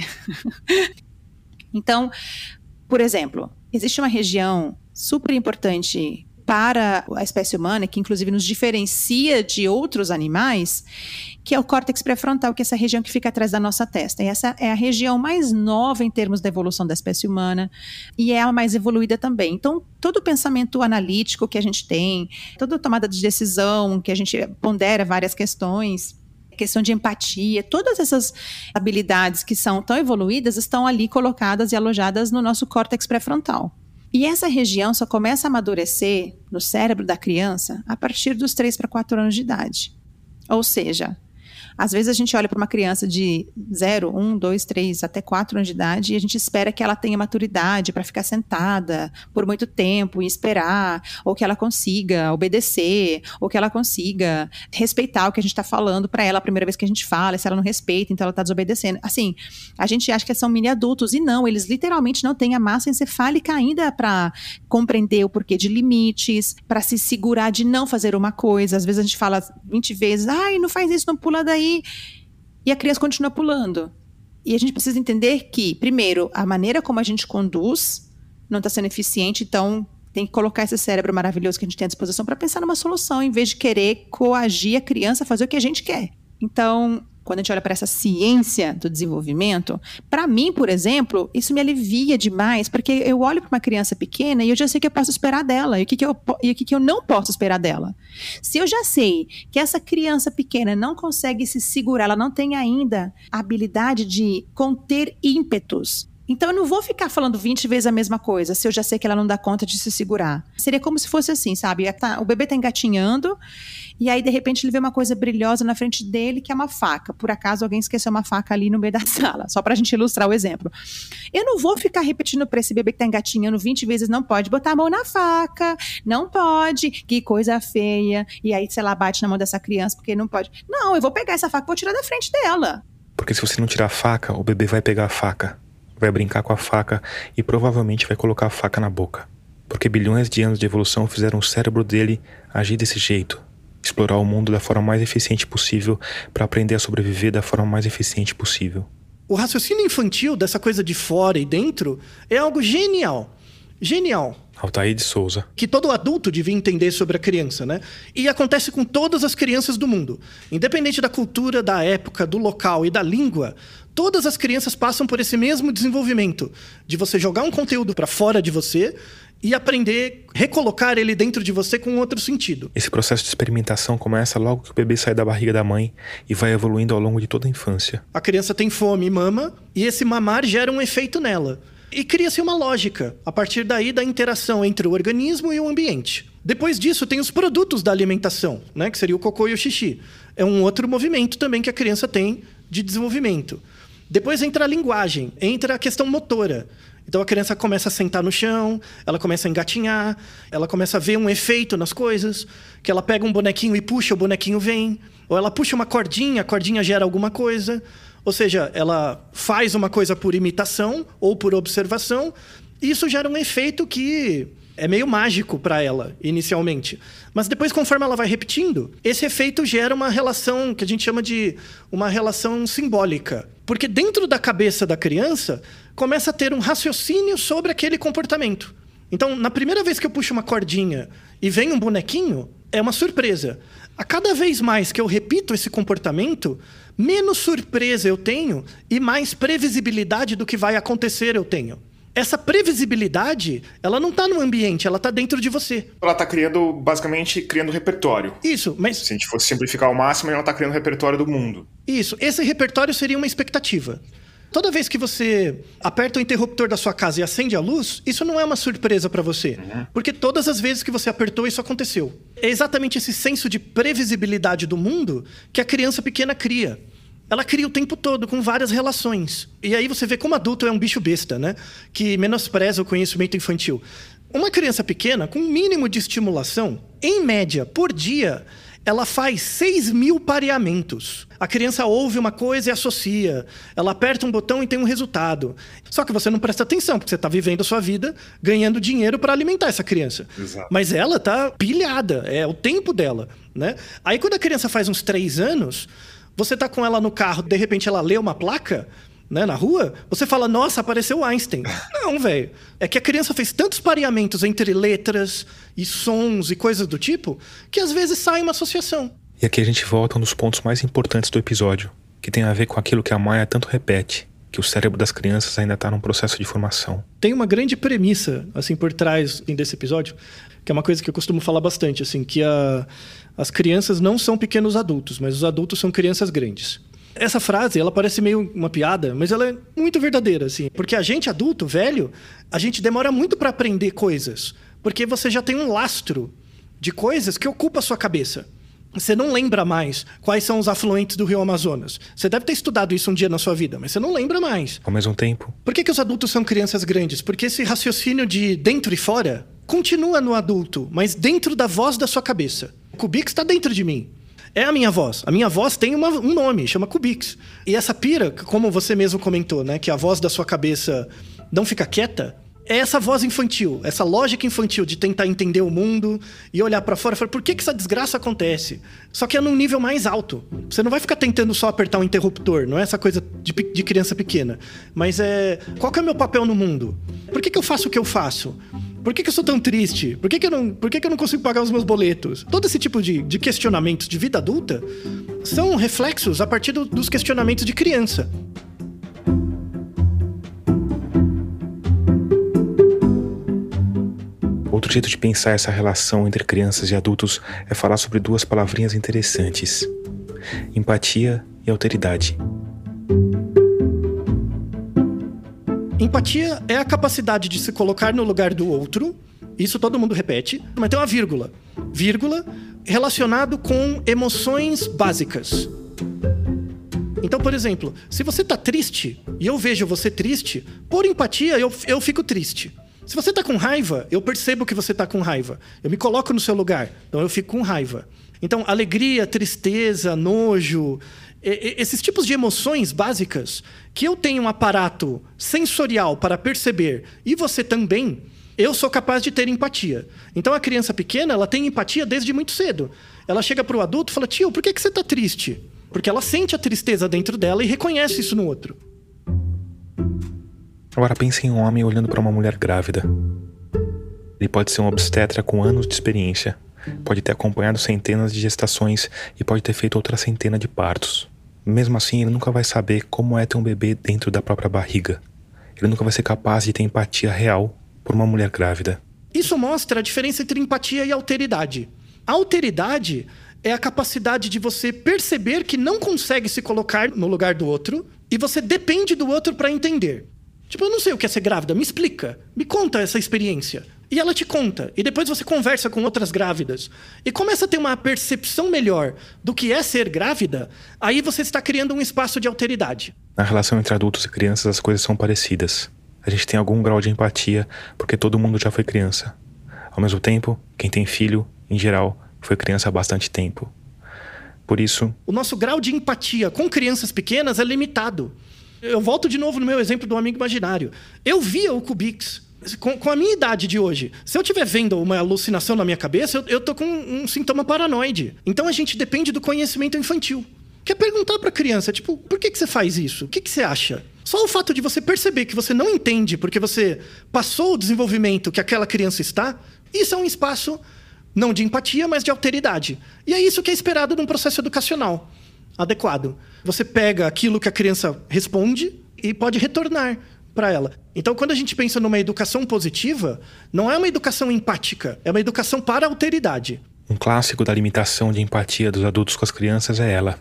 <laughs> então, por exemplo, existe uma região super importante para a espécie humana, que inclusive nos diferencia de outros animais, que é o córtex pré-frontal, que é essa região que fica atrás da nossa testa. E essa é a região mais nova em termos da evolução da espécie humana e é a mais evoluída também. Então, todo o pensamento analítico que a gente tem, toda a tomada de decisão, que a gente pondera várias questões, questão de empatia, todas essas habilidades que são tão evoluídas estão ali colocadas e alojadas no nosso córtex pré-frontal. E essa região só começa a amadurecer no cérebro da criança a partir dos 3 para 4 anos de idade. Ou seja, às vezes a gente olha para uma criança de 0, 1, 2, 3 até 4 anos de idade e a gente espera que ela tenha maturidade para ficar sentada por muito tempo e esperar, ou que ela consiga obedecer, ou que ela consiga respeitar o que a gente está falando para ela a primeira vez que a gente fala, se ela não respeita, então ela está desobedecendo. Assim, a gente acha que são mini adultos e não, eles literalmente não têm a massa encefálica ainda para compreender o porquê de limites, para se segurar de não fazer uma coisa. Às vezes a gente fala 20 vezes, ai, não faz isso, não pula daí e a criança continua pulando. E a gente precisa entender que, primeiro, a maneira como a gente conduz não está sendo eficiente, então tem que colocar esse cérebro maravilhoso que a gente tem à disposição para pensar numa solução, em vez de querer coagir a criança a fazer o que a gente quer. Então, quando a gente olha para essa ciência do desenvolvimento, para mim, por exemplo, isso me alivia demais, porque eu olho para uma criança pequena e eu já sei que eu posso esperar dela e o que, que, eu, e o que, que eu não posso esperar dela. Se eu já sei que essa criança pequena não consegue se segurar, ela não tem ainda a habilidade de conter ímpetos então eu não vou ficar falando 20 vezes a mesma coisa se eu já sei que ela não dá conta de se segurar. Seria como se fosse assim, sabe? Tá, o bebê tá engatinhando e aí de repente ele vê uma coisa brilhosa na frente dele que é uma faca. Por acaso alguém esqueceu uma faca ali no meio da <laughs> sala, só pra gente ilustrar o exemplo. Eu não vou ficar repetindo para esse bebê que tá engatinhando 20 vezes não pode botar a mão na faca, não pode, que coisa feia. E aí sei lá bate na mão dessa criança porque não pode. Não, eu vou pegar essa faca e vou tirar da frente dela. Porque se você não tirar a faca, o bebê vai pegar a faca vai brincar com a faca e provavelmente vai colocar a faca na boca. Porque bilhões de anos de evolução fizeram o cérebro dele agir desse jeito, explorar o mundo da forma mais eficiente possível para aprender a sobreviver da forma mais eficiente possível. O raciocínio infantil dessa coisa de fora e dentro é algo genial. Genial. Altair de Souza. Que todo adulto devia entender sobre a criança, né? E acontece com todas as crianças do mundo. Independente da cultura, da época, do local e da língua, todas as crianças passam por esse mesmo desenvolvimento de você jogar um conteúdo para fora de você e aprender, recolocar ele dentro de você com outro sentido. Esse processo de experimentação começa logo que o bebê sai da barriga da mãe e vai evoluindo ao longo de toda a infância. A criança tem fome e mama, e esse mamar gera um efeito nela. E cria-se uma lógica, a partir daí da interação entre o organismo e o ambiente. Depois disso, tem os produtos da alimentação, né, que seria o cocô e o xixi. É um outro movimento também que a criança tem de desenvolvimento. Depois entra a linguagem, entra a questão motora. Então a criança começa a sentar no chão, ela começa a engatinhar, ela começa a ver um efeito nas coisas, que ela pega um bonequinho e puxa, o bonequinho vem. Ou ela puxa uma cordinha, a cordinha gera alguma coisa. Ou seja, ela faz uma coisa por imitação ou por observação, e isso gera um efeito que é meio mágico para ela, inicialmente. Mas depois, conforme ela vai repetindo, esse efeito gera uma relação que a gente chama de uma relação simbólica. Porque dentro da cabeça da criança começa a ter um raciocínio sobre aquele comportamento. Então, na primeira vez que eu puxo uma cordinha e vem um bonequinho, é uma surpresa. A cada vez mais que eu repito esse comportamento, menos surpresa eu tenho e mais previsibilidade do que vai acontecer eu tenho. Essa previsibilidade, ela não está no ambiente, ela está dentro de você. Ela está criando, basicamente, criando repertório. Isso, mas... Se a gente fosse simplificar ao máximo, ela está criando repertório do mundo. Isso, esse repertório seria uma expectativa. Toda vez que você aperta o interruptor da sua casa e acende a luz, isso não é uma surpresa para você. Uhum. Porque todas as vezes que você apertou, isso aconteceu. É exatamente esse senso de previsibilidade do mundo que a criança pequena cria. Ela cria o tempo todo com várias relações. E aí você vê como adulto é um bicho besta, né? Que menospreza o conhecimento infantil. Uma criança pequena, com um mínimo de estimulação, em média, por dia, ela faz 6 mil pareamentos. A criança ouve uma coisa e associa. Ela aperta um botão e tem um resultado. Só que você não presta atenção, porque você está vivendo a sua vida ganhando dinheiro para alimentar essa criança. Exato. Mas ela está pilhada, é o tempo dela. Né? Aí quando a criança faz uns 3 anos, você está com ela no carro, de repente ela lê uma placa, né, na rua, você fala, nossa, apareceu Einstein. <laughs> Não, velho. É que a criança fez tantos pareamentos entre letras e sons e coisas do tipo, que às vezes sai uma associação. E aqui a gente volta a um dos pontos mais importantes do episódio, que tem a ver com aquilo que a Maia tanto repete, que o cérebro das crianças ainda está num processo de formação. Tem uma grande premissa, assim, por trás desse episódio, que é uma coisa que eu costumo falar bastante, assim, que a, as crianças não são pequenos adultos, mas os adultos são crianças grandes. Essa frase, ela parece meio uma piada, mas ela é muito verdadeira, assim. Porque a gente, adulto, velho, a gente demora muito para aprender coisas. Porque você já tem um lastro de coisas que ocupa a sua cabeça. Você não lembra mais quais são os afluentes do rio Amazonas. Você deve ter estudado isso um dia na sua vida, mas você não lembra mais. Ao mesmo tempo. Por que, que os adultos são crianças grandes? Porque esse raciocínio de dentro e fora continua no adulto, mas dentro da voz da sua cabeça. O Kubix está dentro de mim. É a minha voz. A minha voz tem uma, um nome, chama Kubix. E essa pira, como você mesmo comentou, né, que a voz da sua cabeça não fica quieta, é essa voz infantil, essa lógica infantil de tentar entender o mundo e olhar para fora e falar, por que, que essa desgraça acontece? Só que é num nível mais alto. Você não vai ficar tentando só apertar um interruptor, não é essa coisa de, de criança pequena. Mas é. Qual que é o meu papel no mundo? Por que, que eu faço o que eu faço? Por que, que eu sou tão triste? Por que, que, eu, não, por que, que eu não consigo pagar os meus boletos? Todo esse tipo de, de questionamentos de vida adulta são reflexos a partir do, dos questionamentos de criança. Outro jeito de pensar essa relação entre crianças e adultos é falar sobre duas palavrinhas interessantes: empatia e alteridade. Empatia é a capacidade de se colocar no lugar do outro. Isso todo mundo repete, mas tem uma vírgula. Vírgula relacionado com emoções básicas. Então, por exemplo, se você está triste e eu vejo você triste, por empatia eu, eu fico triste. Se você está com raiva, eu percebo que você está com raiva. Eu me coloco no seu lugar, então eu fico com raiva. Então, alegria, tristeza, nojo, esses tipos de emoções básicas que eu tenho um aparato sensorial para perceber e você também, eu sou capaz de ter empatia. Então a criança pequena, ela tem empatia desde muito cedo. Ela chega para o adulto e fala: "Tio, por que que você está triste?" Porque ela sente a tristeza dentro dela e reconhece isso no outro. Agora pense em um homem olhando para uma mulher grávida. Ele pode ser um obstetra com anos de experiência, pode ter acompanhado centenas de gestações e pode ter feito outra centena de partos. Mesmo assim, ele nunca vai saber como é ter um bebê dentro da própria barriga. Ele nunca vai ser capaz de ter empatia real por uma mulher grávida. Isso mostra a diferença entre empatia e alteridade. A alteridade é a capacidade de você perceber que não consegue se colocar no lugar do outro e você depende do outro para entender. Tipo, eu não sei o que é ser grávida, me explica, me conta essa experiência. E ela te conta, e depois você conversa com outras grávidas e começa a ter uma percepção melhor do que é ser grávida, aí você está criando um espaço de alteridade. Na relação entre adultos e crianças, as coisas são parecidas. A gente tem algum grau de empatia porque todo mundo já foi criança. Ao mesmo tempo, quem tem filho, em geral, foi criança há bastante tempo. Por isso. O nosso grau de empatia com crianças pequenas é limitado. Eu volto de novo no meu exemplo do amigo imaginário. Eu via o Kubix com, com, a minha idade de hoje, se eu estiver vendo uma alucinação na minha cabeça, eu, eu tô com um, sintoma paranoide. Então a gente depende do conhecimento infantil. Quer perguntar para a criança, tipo, por que, que você faz isso? O que, que você acha? Só o fato de você perceber que você não entende porque você passou o desenvolvimento que aquela criança está, isso é um espaço não de empatia, mas de alteridade. E é isso que é esperado num processo educacional adequado. Você pega aquilo que a criança responde e pode retornar para ela. Então, quando a gente pensa numa educação positiva, não é uma educação empática, é uma educação para a alteridade. Um clássico da limitação de empatia dos adultos com as crianças é ela,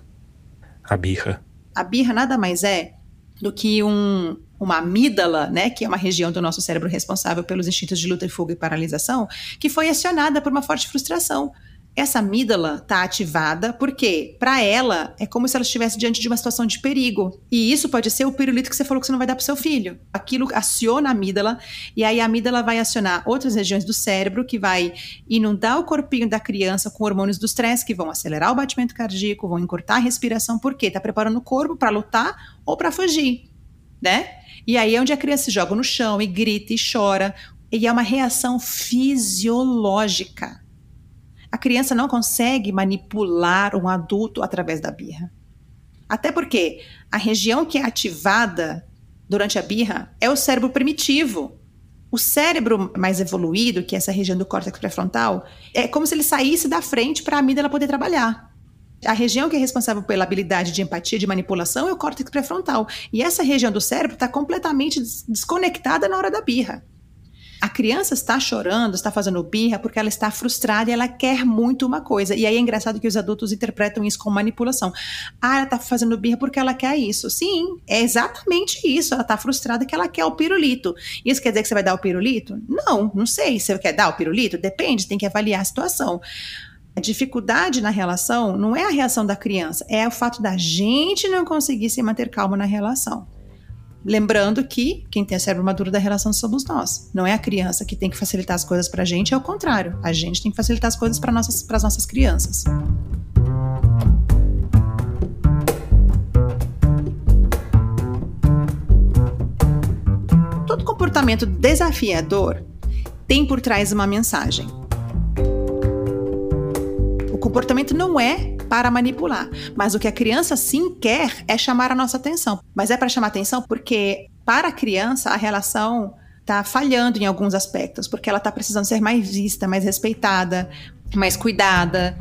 a birra. A birra nada mais é do que um, uma amígdala, né, que é uma região do nosso cérebro responsável pelos instintos de luta e fuga e paralisação, que foi acionada por uma forte frustração essa amígdala está ativada porque, para ela, é como se ela estivesse diante de uma situação de perigo. E isso pode ser o pirulito que você falou que você não vai dar para seu filho. Aquilo aciona a amígdala e aí a amígdala vai acionar outras regiões do cérebro que vai inundar o corpinho da criança com hormônios do estresse que vão acelerar o batimento cardíaco, vão encurtar a respiração, porque está preparando o corpo para lutar ou para fugir, né? E aí é onde a criança se joga no chão e grita e chora. E é uma reação fisiológica a criança não consegue manipular um adulto através da birra. Até porque a região que é ativada durante a birra é o cérebro primitivo. O cérebro mais evoluído, que é essa região do córtex pré-frontal, é como se ele saísse da frente para a amígdala poder trabalhar. A região que é responsável pela habilidade de empatia, de manipulação, é o córtex pré-frontal. E essa região do cérebro está completamente desconectada na hora da birra. A criança está chorando, está fazendo birra porque ela está frustrada e ela quer muito uma coisa. E aí é engraçado que os adultos interpretam isso como manipulação. Ah, ela está fazendo birra porque ela quer isso. Sim, é exatamente isso. Ela está frustrada que ela quer o pirulito. Isso quer dizer que você vai dar o pirulito? Não, não sei. Você quer dar o pirulito? Depende, tem que avaliar a situação. A dificuldade na relação não é a reação da criança, é o fato da gente não conseguir se manter calmo na relação. Lembrando que quem tem a cérebro maduro da relação somos nós. Não é a criança que tem que facilitar as coisas para a gente, é o contrário. A gente tem que facilitar as coisas para nossas, as nossas crianças. Todo comportamento desafiador tem por trás uma mensagem. O comportamento não é para manipular, mas o que a criança sim quer é chamar a nossa atenção. Mas é para chamar atenção porque para a criança a relação está falhando em alguns aspectos, porque ela está precisando ser mais vista, mais respeitada, mais cuidada.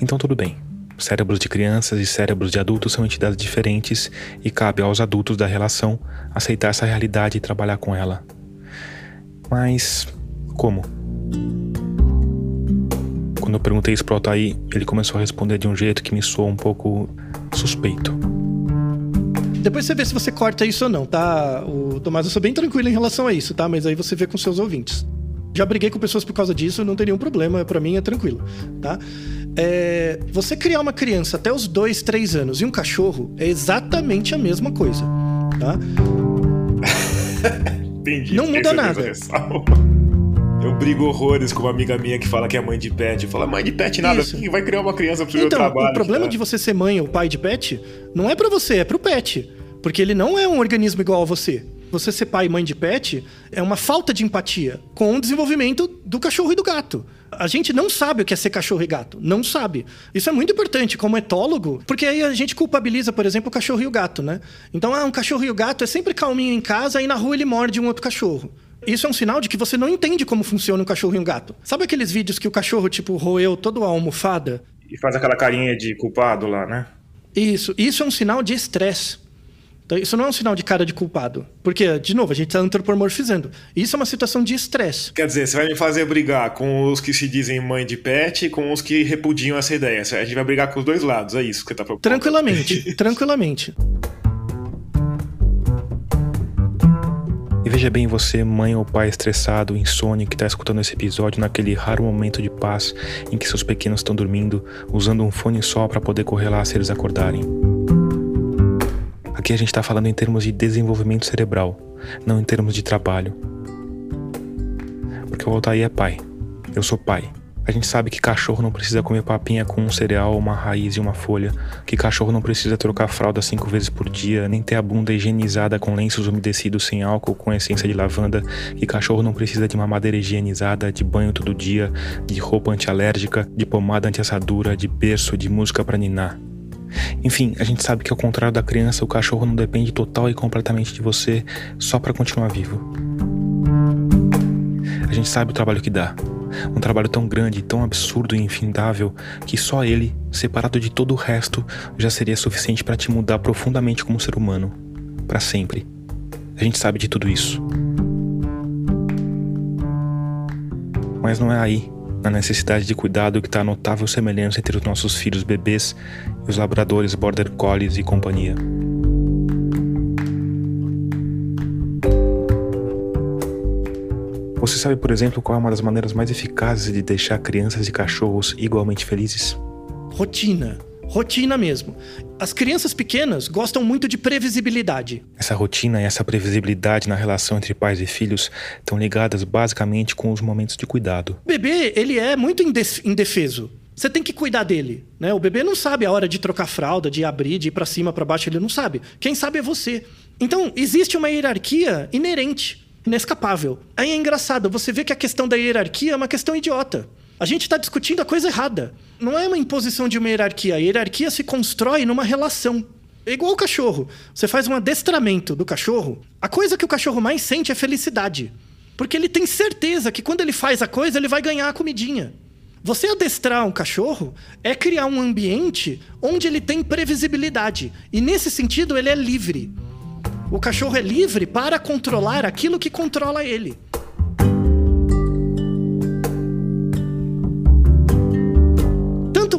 Então tudo bem. Cérebros de crianças e cérebros de adultos são entidades diferentes e cabe aos adultos da relação aceitar essa realidade e trabalhar com ela. Mas como? Quando eu perguntei isso pro Altair, ele começou a responder de um jeito que me soou um pouco suspeito. Depois você vê se você corta isso ou não, tá? O Tomás, eu sou bem tranquilo em relação a isso, tá? Mas aí você vê com seus ouvintes. Já briguei com pessoas por causa disso, não tem nenhum problema, para mim é tranquilo, tá? É, você criar uma criança até os dois, três anos e um cachorro é exatamente a mesma coisa, tá? Entendi. Não muda nada. Eu brigo horrores com uma amiga minha que fala que é mãe de pet. Fala, mãe de pet nada, Isso. Vai criar uma criança pro meu Então, trabalho. o problema tá? de você ser mãe ou pai de pet não é pra você, é pro pet. Porque ele não é um organismo igual a você. Você ser pai e mãe de pet é uma falta de empatia com o desenvolvimento do cachorro e do gato. A gente não sabe o que é ser cachorro e gato. Não sabe. Isso é muito importante como etólogo, porque aí a gente culpabiliza, por exemplo, o cachorro e o gato, né? Então, ah, um cachorro e o gato é sempre calminho em casa e na rua ele morde um outro cachorro. Isso é um sinal de que você não entende como funciona um cachorro e um gato. Sabe aqueles vídeos que o cachorro, tipo, roeu toda a almofada? E faz aquela carinha de culpado lá, né? Isso. Isso é um sinal de estresse. Então, isso não é um sinal de cara de culpado. Porque, de novo, a gente está antropomorfizando. Isso é uma situação de estresse. Quer dizer, você vai me fazer brigar com os que se dizem mãe de pet e com os que repudiam essa ideia. A gente vai brigar com os dois lados, é isso que você tá propondo. Tranquilamente, <laughs> tranquilamente. E veja bem você, mãe ou pai estressado, insônia, que está escutando esse episódio naquele raro momento de paz em que seus pequenos estão dormindo, usando um fone só para poder correr lá se eles acordarem. Aqui a gente está falando em termos de desenvolvimento cerebral, não em termos de trabalho. Porque o Altair é pai. Eu sou pai. A gente sabe que cachorro não precisa comer papinha com um cereal, uma raiz e uma folha, que cachorro não precisa trocar fralda cinco vezes por dia, nem ter a bunda higienizada com lenços umedecidos sem álcool com essência de lavanda, que cachorro não precisa de mamadeira higienizada, de banho todo dia, de roupa antialérgica, de pomada anti-assadura, de berço, de música para ninar. Enfim, a gente sabe que ao contrário da criança, o cachorro não depende total e completamente de você só para continuar vivo. A gente sabe o trabalho que dá. Um trabalho tão grande, tão absurdo e infindável que só ele, separado de todo o resto, já seria suficiente para te mudar profundamente como ser humano, para sempre. A gente sabe de tudo isso. Mas não é aí, na necessidade de cuidado, que está a notável semelhança entre os nossos filhos bebês e os labradores border collies e companhia. Você sabe, por exemplo, qual é uma das maneiras mais eficazes de deixar crianças e cachorros igualmente felizes? Rotina. Rotina mesmo. As crianças pequenas gostam muito de previsibilidade. Essa rotina e essa previsibilidade na relação entre pais e filhos estão ligadas basicamente com os momentos de cuidado. O bebê, ele é muito indef- indefeso. Você tem que cuidar dele, né? O bebê não sabe a hora de trocar fralda, de abrir, de ir pra cima, pra baixo, ele não sabe. Quem sabe é você. Então, existe uma hierarquia inerente, inescapável. Aí é engraçado, você vê que a questão da hierarquia é uma questão idiota. A gente está discutindo a coisa errada. Não é uma imposição de uma hierarquia. A hierarquia se constrói numa relação. É igual o cachorro. Você faz um adestramento do cachorro. A coisa que o cachorro mais sente é felicidade. Porque ele tem certeza que quando ele faz a coisa, ele vai ganhar a comidinha. Você adestrar um cachorro é criar um ambiente onde ele tem previsibilidade. E nesse sentido, ele é livre. O cachorro é livre para controlar aquilo que controla ele.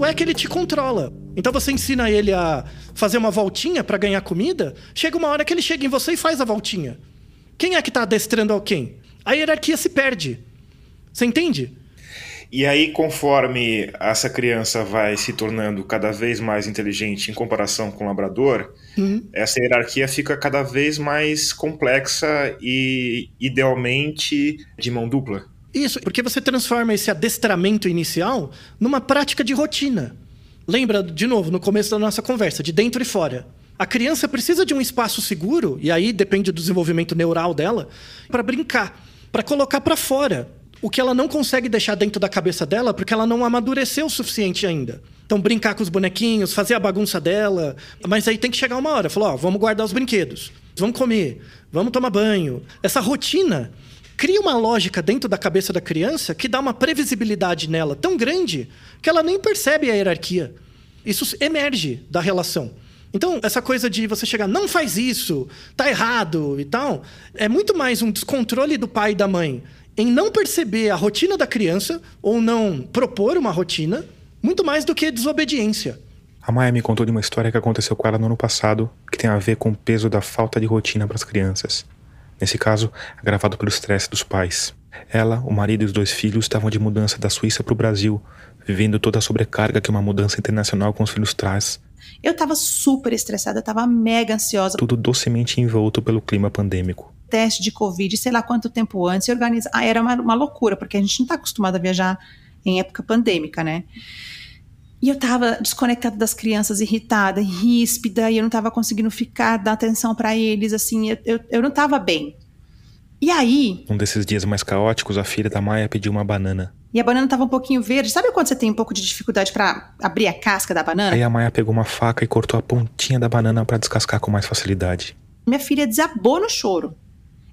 Tanto é que ele te controla. Então você ensina ele a fazer uma voltinha para ganhar comida, chega uma hora que ele chega em você e faz a voltinha. Quem é que está adestrando alguém? A hierarquia se perde. Você entende? E aí, conforme essa criança vai se tornando cada vez mais inteligente em comparação com o labrador, uhum. essa hierarquia fica cada vez mais complexa e, idealmente, de mão dupla. Isso, porque você transforma esse adestramento inicial numa prática de rotina. Lembra, de novo, no começo da nossa conversa, de dentro e fora. A criança precisa de um espaço seguro, e aí depende do desenvolvimento neural dela, para brincar, para colocar para fora o que ela não consegue deixar dentro da cabeça dela porque ela não amadureceu o suficiente ainda. Então, brincar com os bonequinhos, fazer a bagunça dela. Mas aí tem que chegar uma hora. Falar, ó, vamos guardar os brinquedos. Vamos comer. Vamos tomar banho. Essa rotina cria uma lógica dentro da cabeça da criança que dá uma previsibilidade nela tão grande que ela nem percebe a hierarquia. Isso emerge da relação. Então, essa coisa de você chegar, não faz isso, tá errado e tal, é muito mais um descontrole do pai e da mãe em não perceber a rotina da criança ou não propor uma rotina, muito mais do que desobediência. A Maia me contou de uma história que aconteceu com ela no ano passado, que tem a ver com o peso da falta de rotina para as crianças. Nesse caso, agravado pelo estresse dos pais. Ela, o marido e os dois filhos estavam de mudança da Suíça para o Brasil, vivendo toda a sobrecarga que uma mudança internacional com os filhos traz. Eu estava super estressada, estava mega ansiosa. Tudo docemente envolto pelo clima pandêmico teste de Covid, sei lá quanto tempo antes, e organizar. Ah, era uma, uma loucura, porque a gente não está acostumado a viajar em época pandêmica, né? E eu tava desconectada das crianças, irritada, ríspida, e eu não tava conseguindo ficar, dar atenção para eles, assim, eu, eu, eu, não tava bem. E aí. Um desses dias mais caóticos, a filha da Maia pediu uma banana. E a banana tava um pouquinho verde. Sabe quando você tem um pouco de dificuldade para abrir a casca da banana? Aí a Maia pegou uma faca e cortou a pontinha da banana para descascar com mais facilidade. Minha filha desabou no choro.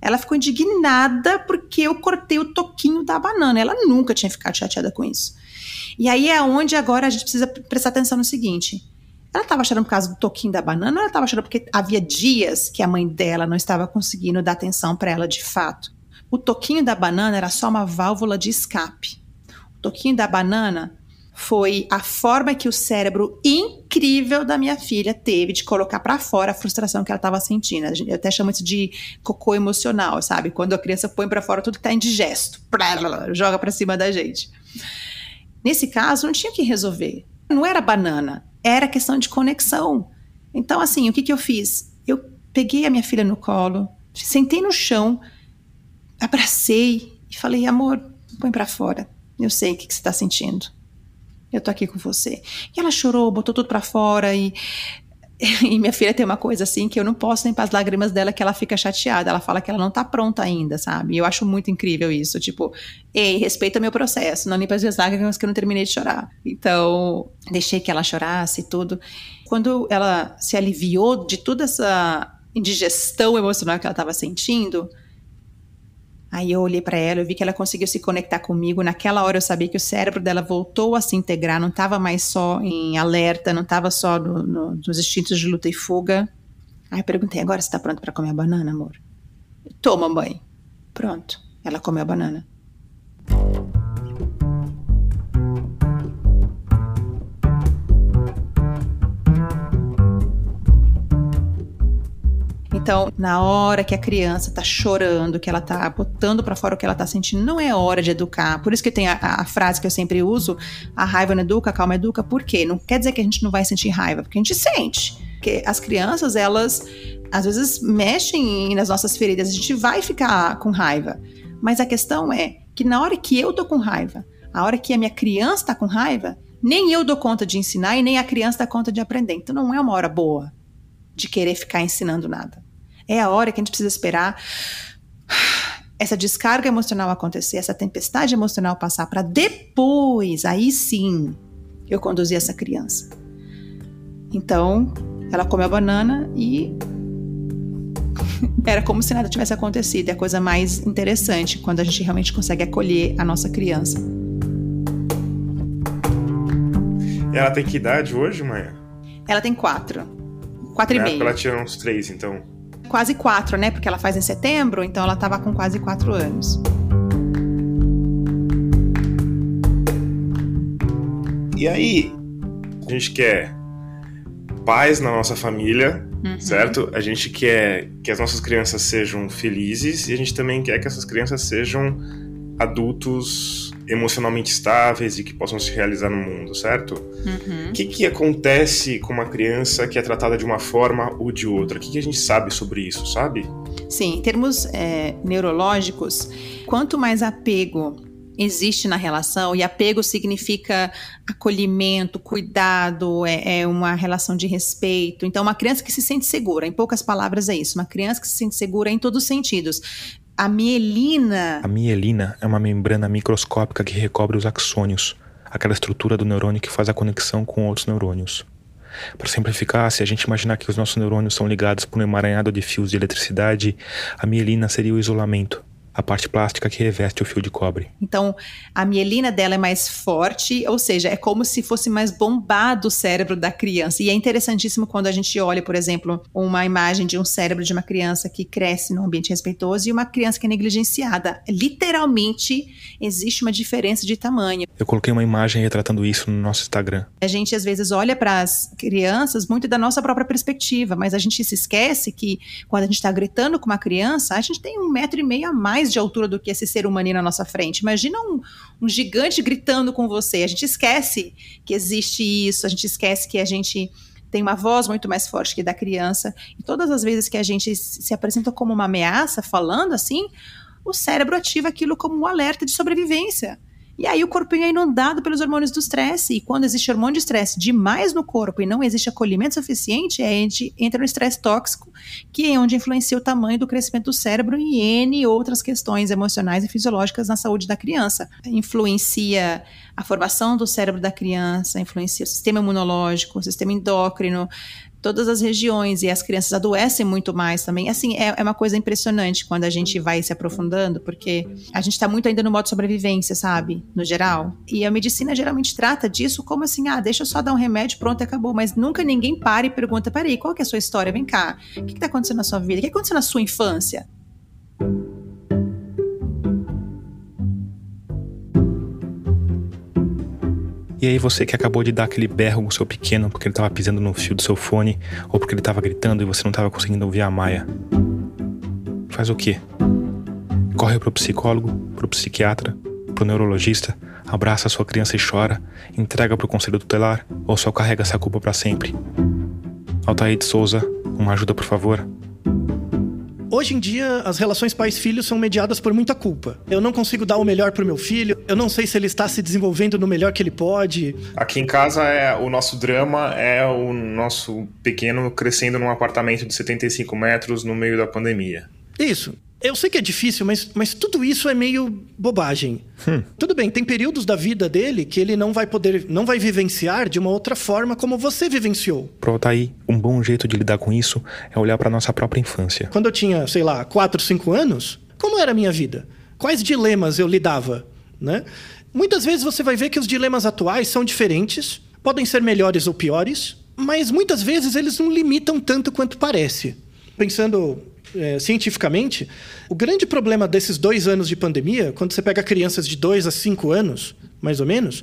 Ela ficou indignada porque eu cortei o toquinho da banana. Ela nunca tinha ficado chateada com isso. E aí é onde agora a gente precisa prestar atenção no seguinte. Ela estava achando por causa do toquinho da banana ou ela estava achando porque havia dias que a mãe dela não estava conseguindo dar atenção para ela de fato? O toquinho da banana era só uma válvula de escape. O toquinho da banana foi a forma que o cérebro incrível da minha filha teve de colocar para fora a frustração que ela estava sentindo. Eu até chamo isso de cocô emocional, sabe? Quando a criança põe para fora tudo que está indigesto, <laughs> joga para cima da gente. Nesse caso, não tinha que resolver. Não era banana, era questão de conexão. Então, assim, o que, que eu fiz? Eu peguei a minha filha no colo, sentei no chão, abracei e falei: amor, põe para fora. Eu sei o que, que você está sentindo eu tô aqui com você. E ela chorou, botou tudo para fora e <laughs> e minha filha tem uma coisa assim que eu não posso limpar as lágrimas dela que ela fica chateada. Ela fala que ela não tá pronta ainda, sabe? E eu acho muito incrível isso. Tipo, ei, respeita meu processo, não limpa as minhas lágrimas que eu não terminei de chorar. Então, deixei que ela chorasse e tudo. Quando ela se aliviou de toda essa indigestão emocional que ela estava sentindo, Aí eu olhei para ela, eu vi que ela conseguiu se conectar comigo. Naquela hora eu sabia que o cérebro dela voltou a se integrar, não estava mais só em alerta, não estava só no, no, nos instintos de luta e fuga. Aí eu perguntei: agora você está pronto para comer a banana, amor? Toma, mãe. Pronto. Ela comeu a banana. Então, na hora que a criança tá chorando, que ela tá botando para fora o que ela tá sentindo, não é hora de educar. Por isso que tem a, a, frase que eu sempre uso: a raiva não educa, a calma educa. Por quê? Não quer dizer que a gente não vai sentir raiva, porque a gente sente. Porque as crianças, elas às vezes mexem nas nossas feridas, a gente vai ficar com raiva. Mas a questão é que na hora que eu tô com raiva, a hora que a minha criança tá com raiva, nem eu dou conta de ensinar e nem a criança dá conta de aprender. Então não é uma hora boa de querer ficar ensinando nada. É a hora que a gente precisa esperar essa descarga emocional acontecer, essa tempestade emocional passar, para depois, aí sim, eu conduzir essa criança. Então, ela comeu a banana e <laughs> era como se nada tivesse acontecido. É a coisa mais interessante quando a gente realmente consegue acolher a nossa criança. Ela tem que idade hoje, Maia? Ela tem quatro. Quatro Na e meio. ela tinha uns três, então. Quase quatro, né? Porque ela faz em setembro, então ela tava com quase quatro anos. E aí, a gente quer paz na nossa família, Uhum. certo? A gente quer que as nossas crianças sejam felizes e a gente também quer que essas crianças sejam adultos emocionalmente estáveis e que possam se realizar no mundo, certo? Uhum. O que, que acontece com uma criança que é tratada de uma forma ou de outra? O que, que a gente sabe sobre isso, sabe? Sim, em termos é, neurológicos, quanto mais apego existe na relação, e apego significa acolhimento, cuidado, é, é uma relação de respeito. Então, uma criança que se sente segura, em poucas palavras é isso, uma criança que se sente segura em todos os sentidos. A mielina A mielina é uma membrana microscópica que recobre os axônios, aquela estrutura do neurônio que faz a conexão com outros neurônios. Para simplificar, se a gente imaginar que os nossos neurônios são ligados por um emaranhado de fios de eletricidade, a mielina seria o isolamento, a parte plástica que reveste o fio de cobre. Então, a mielina dela é mais forte, ou seja, é como se fosse mais bombado o cérebro da criança. E é interessantíssimo quando a gente olha, por exemplo, uma imagem de um cérebro de uma criança que cresce num ambiente respeitoso e uma criança que é negligenciada. Literalmente, existe uma diferença de tamanho. Eu coloquei uma imagem retratando isso no nosso Instagram. A gente às vezes olha para as crianças muito da nossa própria perspectiva, mas a gente se esquece que quando a gente está gritando com uma criança, a gente tem um metro e meio a mais de altura do que esse ser humano na nossa frente. Imagina um, um gigante gritando com você. A gente esquece que existe isso, a gente esquece que a gente tem uma voz muito mais forte que da criança. E todas as vezes que a gente se apresenta como uma ameaça, falando assim, o cérebro ativa aquilo como um alerta de sobrevivência. E aí o corpinho é inundado pelos hormônios do estresse. E quando existe hormônio de estresse demais no corpo e não existe acolhimento suficiente, aí a gente entra no estresse tóxico, que é onde influencia o tamanho do crescimento do cérebro e N outras questões emocionais e fisiológicas na saúde da criança. Influencia a formação do cérebro da criança, influencia o sistema imunológico, o sistema endócrino, todas as regiões e as crianças adoecem muito mais também. Assim, é, é uma coisa impressionante quando a gente vai se aprofundando, porque a gente está muito ainda no modo sobrevivência, sabe? No geral. E a medicina geralmente trata disso como assim, ah, deixa eu só dar um remédio, pronto, acabou. Mas nunca ninguém para e pergunta, peraí, qual que é a sua história? Vem cá, o que está acontecendo na sua vida? O que aconteceu na sua infância? E aí você que acabou de dar aquele berro com seu pequeno porque ele estava pisando no fio do seu fone ou porque ele estava gritando e você não estava conseguindo ouvir a Maia. Faz o quê? Corre pro psicólogo, pro psiquiatra, pro neurologista, abraça a sua criança e chora, entrega pro conselho tutelar ou só carrega essa culpa para sempre. Altair de Souza, uma ajuda por favor. Hoje em dia, as relações pais-filhos são mediadas por muita culpa. Eu não consigo dar o melhor pro meu filho, eu não sei se ele está se desenvolvendo no melhor que ele pode. Aqui em casa é o nosso drama é o nosso pequeno crescendo num apartamento de 75 metros no meio da pandemia. Isso. Eu sei que é difícil, mas, mas tudo isso é meio bobagem. Tudo bem, tem períodos da vida dele que ele não vai poder, não vai vivenciar de uma outra forma como você vivenciou. Pro Altair, um bom jeito de lidar com isso é olhar para nossa própria infância. Quando eu tinha, sei lá, 4, 5 anos, como era a minha vida? Quais dilemas eu lidava, né? Muitas vezes você vai ver que os dilemas atuais são diferentes, podem ser melhores ou piores, mas muitas vezes eles não limitam tanto quanto parece. Pensando é, cientificamente, o grande problema desses dois anos de pandemia, quando você pega crianças de 2 a 5 anos, mais ou menos,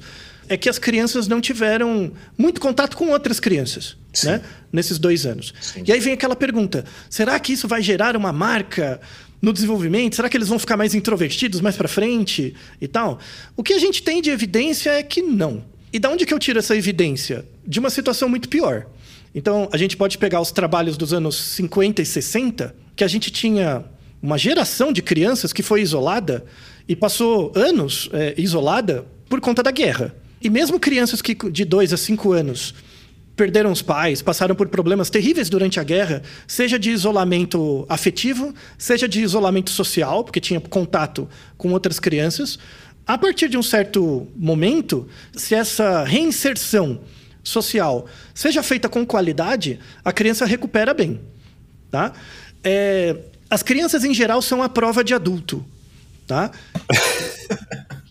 é que as crianças não tiveram muito contato com outras crianças, né? Nesses dois anos. E aí vem aquela pergunta: será que isso vai gerar uma marca no desenvolvimento? Será que eles vão ficar mais introvertidos mais para frente e tal? O que a gente tem de evidência é que não. E da onde que eu tiro essa evidência? De uma situação muito pior. Então, a gente pode pegar os trabalhos dos anos 50 e 60, que a gente tinha uma geração de crianças que foi isolada e passou anos é, isolada por conta da guerra. E mesmo crianças que de 2 a 5 anos perderam os pais, passaram por problemas terríveis durante a guerra, seja de isolamento afetivo, seja de isolamento social, porque tinha contato com outras crianças. A partir de um certo momento, se essa reinserção social seja feita com qualidade, a criança recupera bem. Tá? É, as crianças, em geral, são a prova de adulto. Tá?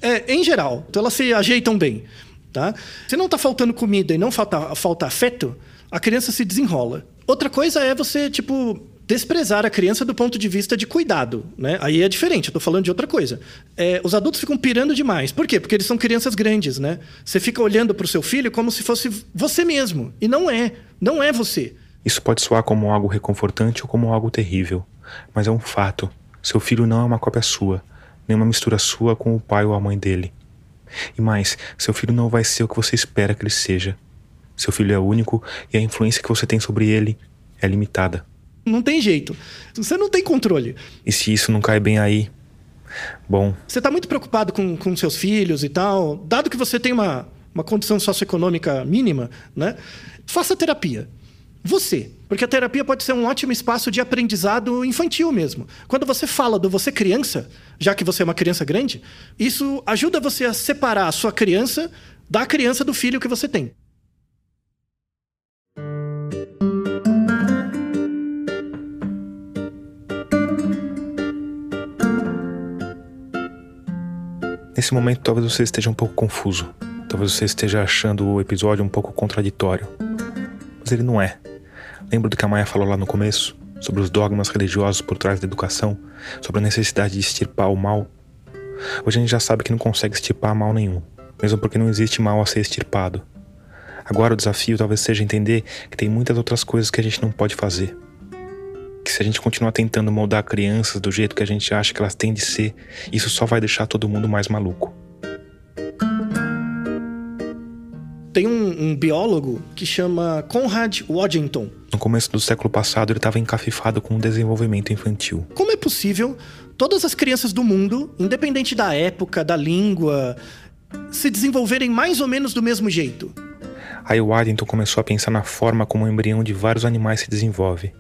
É, em geral. Então, elas se ajeitam bem. tá? Se não tá faltando comida e não falta, falta afeto, a criança se desenrola. Outra coisa é você, tipo, desprezar a criança do ponto de vista de cuidado, né? Aí é diferente, eu tô falando de outra coisa. É, os adultos ficam pirando demais. Por quê? Porque eles são crianças grandes, né? Você fica olhando pro seu filho como se fosse você mesmo. E não é. Não é você. Isso pode soar como algo reconfortante ou como algo terrível, mas é um fato. Seu filho não é uma cópia sua, nem uma mistura sua com o pai ou a mãe dele. E mais, seu filho não vai ser o que você espera que ele seja. Seu filho é único e a influência que você tem sobre ele é limitada. Não tem jeito. Você não tem controle. E se isso não cai bem aí? Bom. Você está muito preocupado com, com seus filhos e tal. Dado que você tem uma, uma condição socioeconômica mínima, né? Faça terapia. Você. Porque a terapia pode ser um ótimo espaço de aprendizado infantil mesmo. Quando você fala do você criança, já que você é uma criança grande, isso ajuda você a separar a sua criança da criança do filho que você tem. Nesse momento, talvez você esteja um pouco confuso. Talvez você esteja achando o episódio um pouco contraditório. Mas ele não é. Lembra do que a Maia falou lá no começo? Sobre os dogmas religiosos por trás da educação? Sobre a necessidade de extirpar o mal? Hoje a gente já sabe que não consegue extirpar mal nenhum, mesmo porque não existe mal a ser extirpado. Agora o desafio talvez seja entender que tem muitas outras coisas que a gente não pode fazer que se a gente continuar tentando moldar crianças do jeito que a gente acha que elas têm de ser, isso só vai deixar todo mundo mais maluco. Tem um, um biólogo que chama Conrad Waddington. No começo do século passado, ele estava encafifado com o desenvolvimento infantil. Como é possível todas as crianças do mundo, independente da época, da língua, se desenvolverem mais ou menos do mesmo jeito? Aí o Waddington começou a pensar na forma como o embrião de vários animais se desenvolve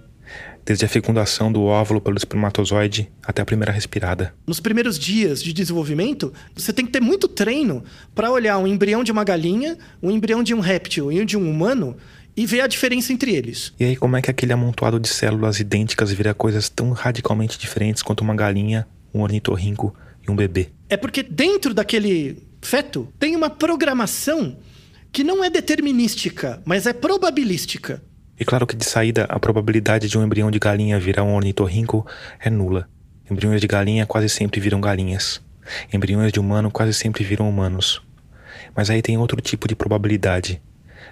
desde a fecundação do óvulo pelo espermatozoide até a primeira respirada. Nos primeiros dias de desenvolvimento, você tem que ter muito treino para olhar um embrião de uma galinha, um embrião de um réptil e um de um humano e ver a diferença entre eles. E aí, como é que aquele amontoado de células idênticas vira coisas tão radicalmente diferentes quanto uma galinha, um ornitorrinco e um bebê? É porque dentro daquele feto tem uma programação que não é determinística, mas é probabilística. E claro que de saída a probabilidade de um embrião de galinha virar um ornitorrinco é nula. Embriões de galinha quase sempre viram galinhas. Embriões de humano quase sempre viram humanos. Mas aí tem outro tipo de probabilidade.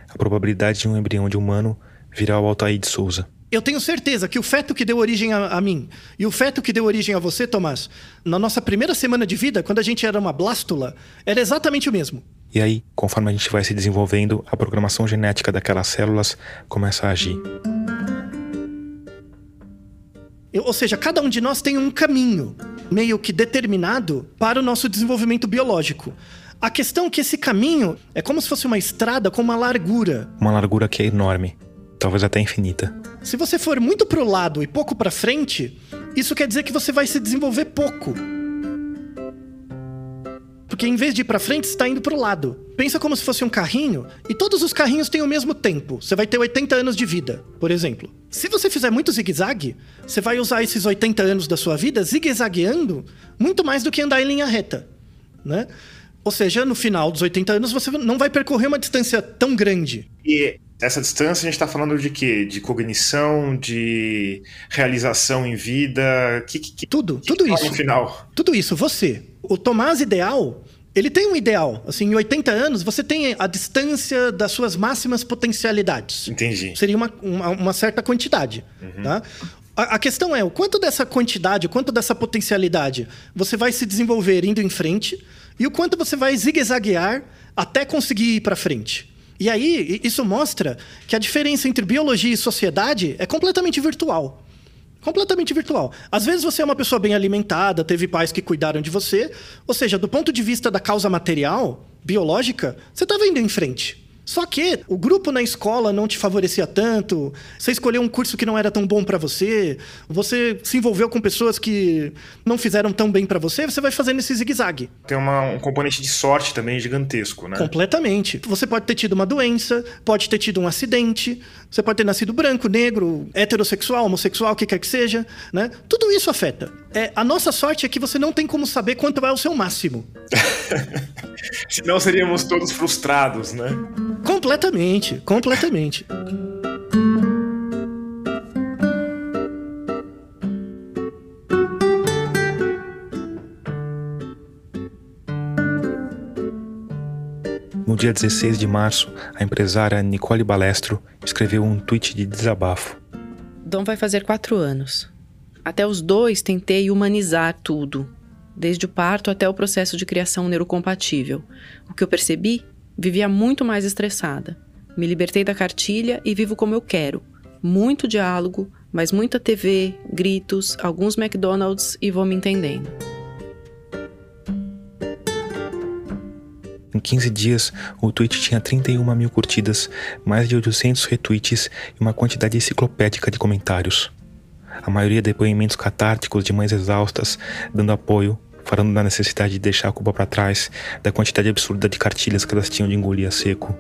A probabilidade de um embrião de humano virar o Altair de Souza. Eu tenho certeza que o feto que deu origem a, a, mim e o feto que deu origem a você, Tomás, na nossa primeira semana de vida, quando a gente era uma blástula, era exatamente o mesmo. E aí, conforme a gente vai se desenvolvendo, a programação genética daquelas células começa a agir. Ou seja, cada um de nós tem um caminho meio que determinado para o nosso desenvolvimento biológico. A questão é que esse caminho é como se fosse uma estrada com uma largura. Uma largura que é enorme, talvez até infinita. Se você for muito para o lado e pouco para frente, isso quer dizer que você vai se desenvolver pouco. Porque em vez de ir para frente, está indo para o lado. Pensa como se fosse um carrinho e todos os carrinhos têm o mesmo tempo. Você vai ter 80 anos de vida, por exemplo. Se você fizer muito zigue-zague, você vai usar esses 80 anos da sua vida zigue-zagueando muito mais do que andar em linha reta, né? Ou seja, no final dos 80 anos você não vai percorrer uma distância tão grande. E essa distância a gente está falando de quê? De cognição, de realização em vida, que, que tudo, que tudo isso. No final, tudo isso. Você, o Tomás ideal, ele tem um ideal. Assim, em 80 anos você tem a distância das suas máximas potencialidades. Entendi. Seria uma, uma, uma certa quantidade, uhum. tá? A, a questão é o quanto dessa quantidade, o quanto dessa potencialidade você vai se desenvolver indo em frente e o quanto você vai zigue-zaguear até conseguir ir para frente. E aí, isso mostra que a diferença entre biologia e sociedade é completamente virtual. Completamente virtual. Às vezes você é uma pessoa bem alimentada, teve pais que cuidaram de você, ou seja, do ponto de vista da causa material, biológica, você estava indo em frente. Só que o grupo na escola não te favorecia tanto, você escolheu um curso que não era tão bom para você, você se envolveu com pessoas que não fizeram tão bem para você, você vai fazendo esse zigue-zague. Tem uma, um componente de sorte também gigantesco, né? Completamente. Você pode ter tido uma doença, pode ter tido um acidente, você pode ter nascido branco, negro, heterossexual, homossexual, o que quer que seja, né? Tudo isso afeta. É, a nossa sorte é que você não tem como saber quanto vai o seu máximo. <laughs> Senão seríamos todos frustrados, né? Completamente, completamente. No dia 16 de março, a empresária Nicole Balestro escreveu um tweet de desabafo. Dom vai fazer quatro anos. Até os dois tentei humanizar tudo, desde o parto até o processo de criação neurocompatível. O que eu percebi? Vivia muito mais estressada. Me libertei da cartilha e vivo como eu quero. Muito diálogo, mas muita TV, gritos, alguns McDonald's e vou me entendendo. Em 15 dias, o tweet tinha 31 mil curtidas, mais de 800 retweets e uma quantidade enciclopédica de comentários. A maioria depoimentos catárticos de mães exaustas, dando apoio, falando da necessidade de deixar a culpa para trás, da quantidade absurda de cartilhas que elas tinham de engolir a seco.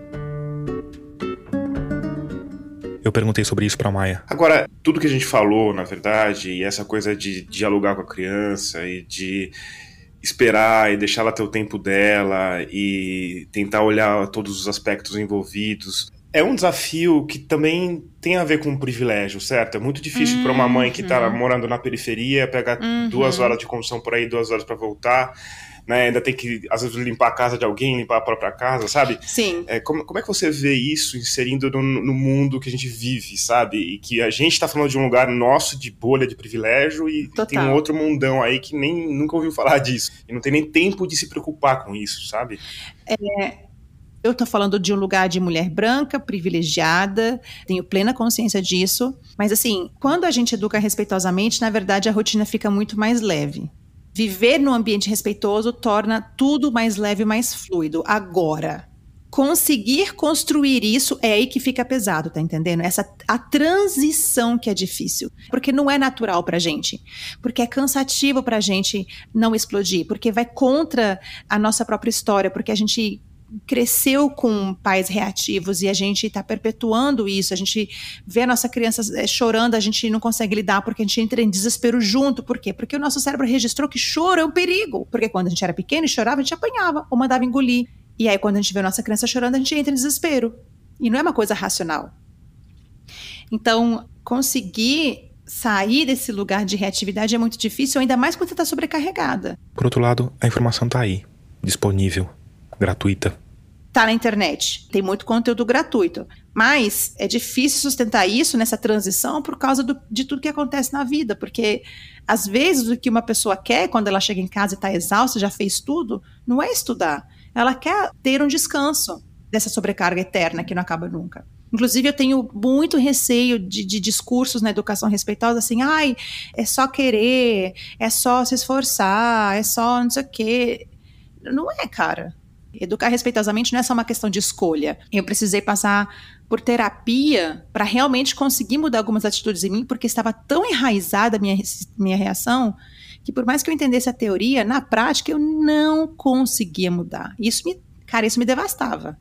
Eu perguntei sobre isso para Maia. Agora, tudo que a gente falou, na verdade, e essa coisa de dialogar com a criança e de esperar e deixar ela ter o tempo dela e tentar olhar todos os aspectos envolvidos. É um desafio que também tem a ver com um privilégio, certo? É muito difícil uhum. para uma mãe que está morando na periferia pegar uhum. duas horas de condução por aí, duas horas para voltar né? Ainda tem que, às vezes, limpar a casa de alguém, limpar a própria casa, sabe? Sim. É, como, como é que você vê isso inserindo no, no mundo que a gente vive, sabe? E que a gente está falando de um lugar nosso de bolha de privilégio e Total. tem um outro mundão aí que nem nunca ouviu falar disso. E não tem nem tempo de se preocupar com isso, sabe? É, eu estou falando de um lugar de mulher branca, privilegiada, tenho plena consciência disso. Mas, assim, quando a gente educa respeitosamente, na verdade a rotina fica muito mais leve. Viver num ambiente respeitoso torna tudo mais leve, mais fluido. Agora, conseguir construir isso é aí que fica pesado, tá entendendo? Essa a transição que é difícil, porque não é natural pra gente, porque é cansativo pra gente não explodir, porque vai contra a nossa própria história, porque a gente cresceu com pais reativos e a gente está perpetuando isso, a gente vê a nossa criança eh, chorando, a gente não consegue lidar porque a gente entra em desespero junto. Por quê? Porque o nosso cérebro registrou que choro é um perigo. Porque quando a gente era pequeno e chorava, a gente apanhava ou mandava engolir. E aí, quando a gente vê a nossa criança chorando, a gente entra em desespero. E não é uma coisa racional. Então, conseguir sair desse lugar de reatividade é muito difícil, ainda mais quando você está sobrecarregada. Por outro lado, a informação está aí, disponível, gratuita tá na internet. Tem muito conteúdo gratuito. Mas é difícil sustentar isso nessa transição por causa do, de tudo que acontece na vida. Porque, às vezes, o que uma pessoa quer quando ela chega em casa e está exausta, já fez tudo, não é estudar. Ela quer ter um descanso dessa sobrecarga eterna que não acaba nunca. Inclusive, eu tenho muito receio de, de, discursos na educação respeitosa, assim, ai, é só querer, é só se esforçar, é só não sei o quê. Não é, cara. Educar respeitosamente não é só uma questão de escolha. Eu precisei passar por terapia para realmente conseguir mudar algumas atitudes em mim, porque estava tão enraizada a minha, minha reação que por mais que eu entendesse a teoria, na prática eu não conseguia mudar. Isso me, cara, isso me devastava.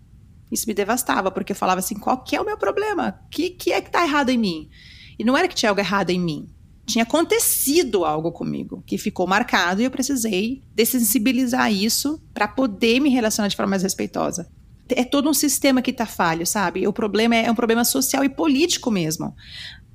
Isso me devastava, porque eu falava assim, qual que é o meu problema? O que, que é que está errado em mim? E não era que tinha algo errado em mim tinha acontecido algo comigo que ficou marcado e eu precisei dessensibilizar isso para poder me relacionar de forma mais respeitosa. É todo um sistema que está falho, sabe? O problema é, é um problema social e político mesmo.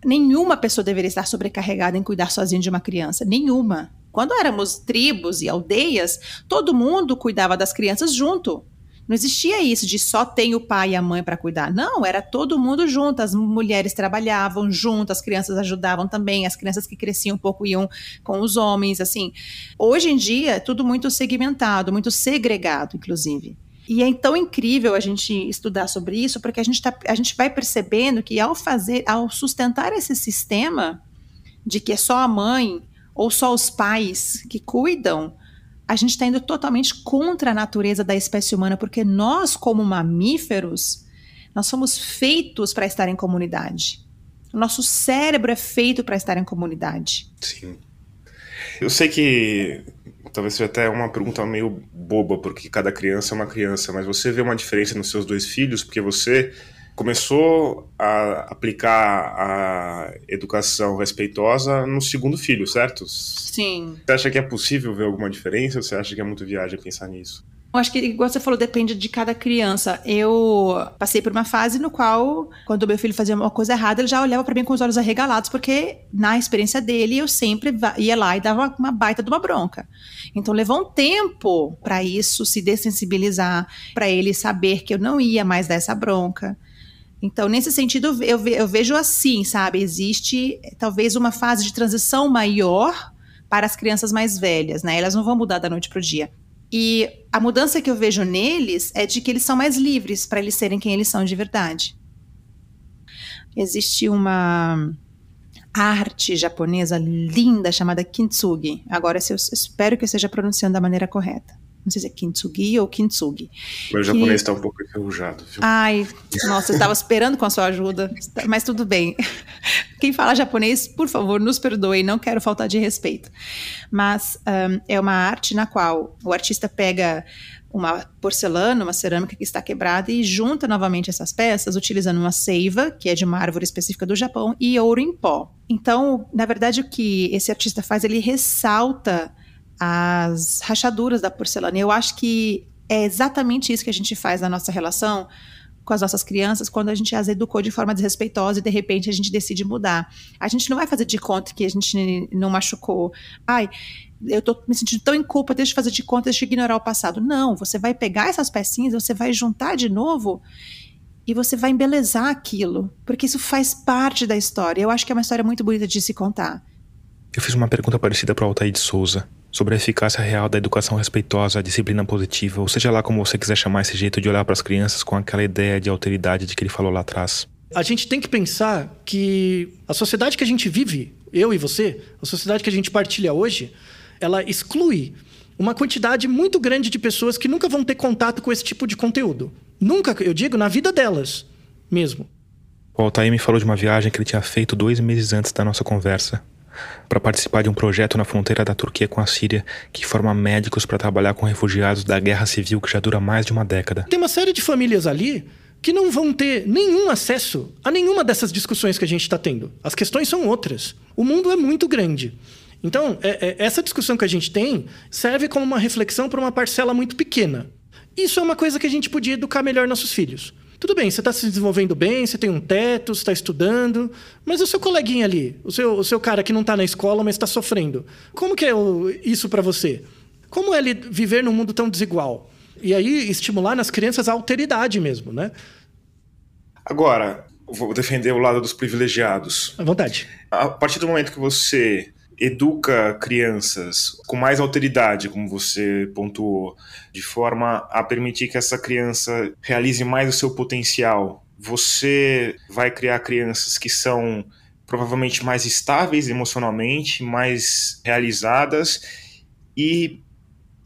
Nenhuma pessoa deveria estar sobrecarregada em cuidar sozinha de uma criança. Nenhuma. Quando éramos tribos e aldeias, todo mundo cuidava das crianças junto. Não existia isso de só tem o pai e a mãe para cuidar. Não, era todo mundo junto. As mulheres trabalhavam junto, as crianças ajudavam também, as crianças que cresciam um pouco iam com os homens, assim. Hoje em dia, é tudo muito segmentado, muito segregado, inclusive. E é tão incrível a gente estudar sobre isso, porque a gente, tá, a gente vai percebendo que ao fazer, ao sustentar esse sistema de que é só a mãe ou só os pais que cuidam, a gente está indo totalmente contra a natureza da espécie humana, porque nós, como mamíferos, nós somos feitos para estar em comunidade. O nosso cérebro é feito para estar em comunidade. Sim. Eu sei que talvez seja até uma pergunta meio boba, porque cada criança é uma criança, mas você vê uma diferença nos seus dois filhos, porque você começou a aplicar a educação respeitosa no segundo filho, certo? Sim. Você acha que é possível ver alguma diferença ou você acha que é muito viagem pensar nisso? Eu acho que, igual você falou, depende de cada criança. Eu passei por uma fase no qual, quando meu filho fazia uma coisa errada, ele já olhava para mim com os olhos arregalados, porque na experiência dele eu sempre ia lá e dava uma baita de uma bronca. Então levou um tempo para isso se dessensibilizar, para ele saber que eu não ia mais dar essa bronca. Então, nesse sentido, eu, eu vejo assim, sabe? Existe talvez uma fase de transição maior para as crianças mais velhas, né? Elas não vão mudar da noite para o dia. E a mudança que eu vejo neles é de que eles são mais livres para eles serem quem eles são de verdade. Existe uma arte japonesa linda chamada kintsugi. Agora, eu espero que eu esteja pronunciando da maneira correta. Não sei se é kintsugi ou kintsugi. Meu que... japonês está um pouco enferrujado. Viu? Ai, nossa, eu estava esperando com a sua ajuda, mas tudo bem. Quem fala japonês, por favor, nos perdoe, não quero faltar de respeito. Mas um, é uma arte na qual o artista pega uma porcelana, uma cerâmica que está quebrada e junta novamente essas peças utilizando uma seiva, que é de uma árvore específica do Japão, e ouro em pó. Então, na verdade, o que esse artista faz, ele ressalta as rachaduras da porcelana. Eu acho que é exatamente isso que a gente faz na nossa relação com as nossas crianças quando a gente as educou de forma desrespeitosa e de repente a gente decide mudar. A gente não vai fazer de conta que a gente não machucou. Ai, eu tô me sentindo tão em culpa, deixa eu fazer de conta, deixa eu ignorar o passado. Não, você vai pegar essas pecinhas, você vai juntar de novo e você vai embelezar aquilo, porque isso faz parte da história. Eu acho que é uma história muito bonita de se contar. Eu fiz uma pergunta parecida para o Altair de Souza sobre a eficácia real da educação respeitosa, a disciplina positiva, ou seja lá como você quiser chamar esse jeito de olhar para as crianças com aquela ideia de alteridade de que ele falou lá atrás. A gente tem que pensar que a sociedade que a gente vive, eu e você, a sociedade que a gente partilha hoje, ela exclui uma quantidade muito grande de pessoas que nunca vão ter contato com esse tipo de conteúdo. Nunca, eu digo, na vida delas mesmo. O Altair me falou de uma viagem que ele tinha feito dois meses antes da nossa conversa para participar de um projeto na fronteira da Turquia com a Síria que forma médicos para trabalhar com refugiados da guerra civil que já dura mais de uma década. Tem uma série de famílias ali que não vão ter nenhum acesso a nenhuma dessas discussões que a gente está tendo. As questões são outras. O mundo é muito grande. Então, é, é, essa discussão que a gente tem serve como uma reflexão para uma parcela muito pequena. Isso é uma coisa que a gente podia educar melhor nossos filhos. Tudo bem, você está se desenvolvendo bem, você tem um teto, você está estudando, mas o seu coleguinha ali, o seu, o seu cara que não está na escola, mas está sofrendo, como que é isso para você? Como é ele viver num mundo tão desigual? E aí estimular nas crianças a alteridade mesmo, né? Agora, vou defender o lado dos privilegiados. À vontade. A partir do momento que você educa crianças com mais alteridade, como você pontuou, de forma a permitir que essa criança realize mais o seu potencial. Você vai criar crianças que são provavelmente mais estáveis emocionalmente, mais realizadas e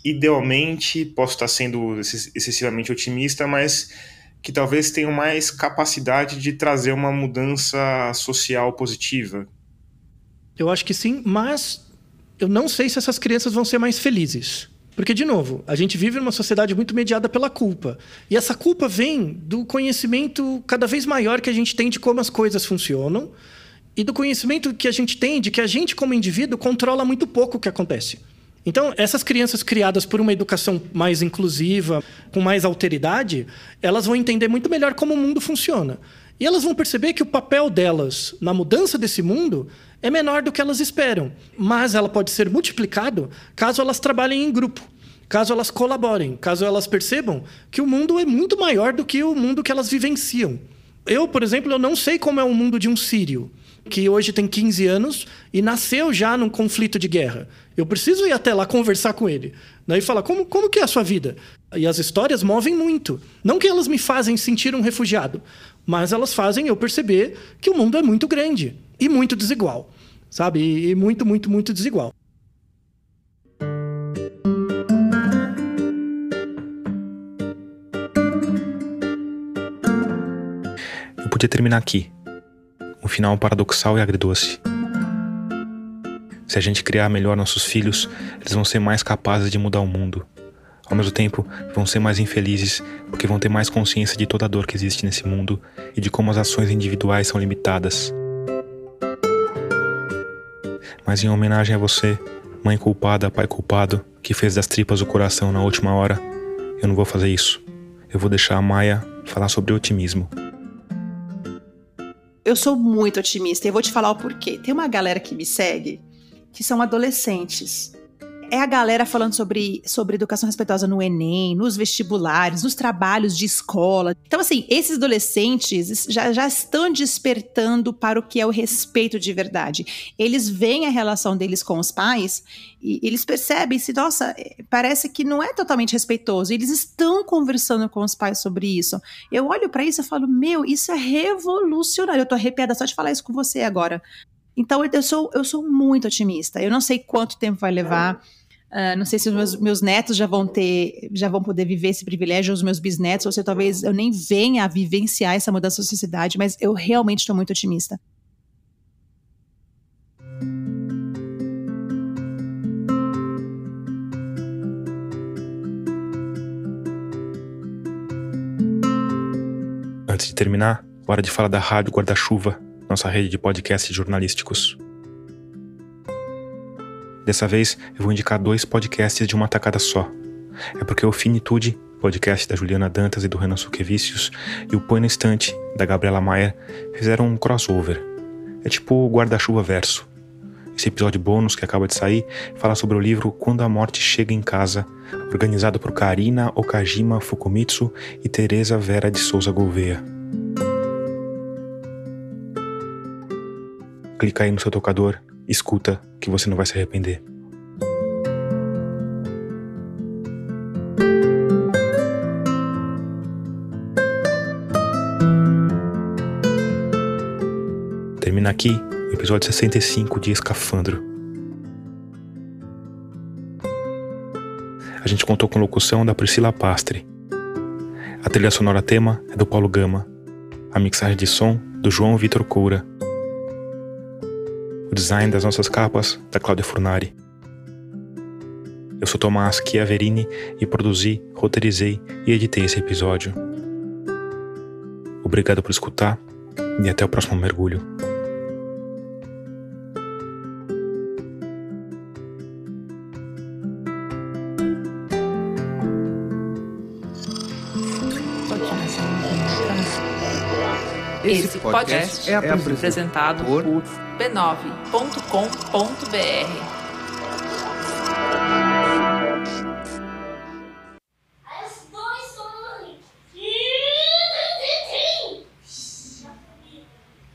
idealmente, posso estar sendo excessivamente otimista, mas que talvez tenham mais capacidade de trazer uma mudança social positiva, eu acho que sim, mas eu não sei se essas crianças vão ser mais felizes. Porque, de novo, a gente vive numa sociedade muito mediada pela culpa. E essa culpa vem do conhecimento cada vez maior que a gente tem de como as coisas funcionam e do conhecimento que a gente tem de que a gente, como indivíduo, controla muito pouco o que acontece. Então, essas crianças criadas por uma educação mais inclusiva, com mais alteridade, elas vão entender muito melhor como o mundo funciona. E elas vão perceber que o papel delas na mudança desse mundo é menor do que elas esperam, mas ela pode ser multiplicado caso elas trabalhem em grupo, caso elas colaborem, caso elas percebam que o mundo é muito maior do que o mundo que elas vivenciam. Eu, por exemplo, eu não sei como é o mundo de um sírio, que hoje tem 15 anos e nasceu já num conflito de guerra. Eu preciso ir até lá conversar com ele. Daí fala, como, como que é a sua vida? E as histórias movem muito. Não que elas me fazem sentir um refugiado, mas elas fazem eu perceber que o mundo é muito grande e muito desigual, sabe? E muito, muito, muito desigual. Eu podia terminar aqui. Um final paradoxal e agridoce. Se a gente criar melhor nossos filhos, eles vão ser mais capazes de mudar o mundo. Ao mesmo tempo, vão ser mais infelizes porque vão ter mais consciência de toda a dor que existe nesse mundo e de como as ações individuais são limitadas. Mas em homenagem a você, mãe culpada, pai culpado, que fez das tripas o coração na última hora, eu não vou fazer isso. Eu vou deixar a Maia falar sobre otimismo. Eu sou muito otimista e vou te falar o porquê. Tem uma galera que me segue que são adolescentes é a galera falando sobre, sobre educação respeitosa no Enem, nos vestibulares, nos trabalhos de escola. Então, assim, esses adolescentes já, já estão despertando para o que é o respeito de verdade. Eles veem a relação deles com os pais e eles percebem se, nossa, é, parece que não é totalmente respeitoso. Eles estão conversando com os pais sobre isso. Eu olho para isso e falo, meu, isso é revolucionário. Eu tô arrepiada só de falar isso com você agora. Então, eu sou, eu sou muito otimista. Eu não sei quanto tempo vai levar. Uh, não sei se os meus, meus, netos já vão ter, já vão poder viver esse privilégio, os meus bisnetos, ou se talvez eu nem venha a vivenciar essa mudança da sociedade, mas eu realmente estou muito otimista. Antes de terminar, hora de falar da Rádio Guarda-Chuva, nossa rede de podcasts jornalísticos. Dessa vez eu vou indicar dois podcasts de uma tacada só. É porque o Finitude, podcast da Juliana Dantas e do Renan Suquevicius, e o Põe na Estante, da Gabriela Maia, fizeram um crossover. É tipo o guarda-chuva verso. Esse episódio bônus que acaba de sair fala sobre o livro Quando a Morte Chega em Casa, organizado por Karina Okajima Fukumitsu e Teresa Vera de Souza Gouveia. Clica aí no seu tocador Escuta, que você não vai se arrepender. Termina aqui o episódio 65 de Escafandro. A gente contou com locução da Priscila Pastre. A trilha sonora tema é do Paulo Gama. A mixagem de som do João Vitor Coura o design das nossas capas da Cláudia Furnari. Eu sou Tomás Chiaverini e produzi, roteirizei e editei esse episódio. Obrigado por escutar e até o próximo mergulho. Esse podcast é apresentado por b9.com.br.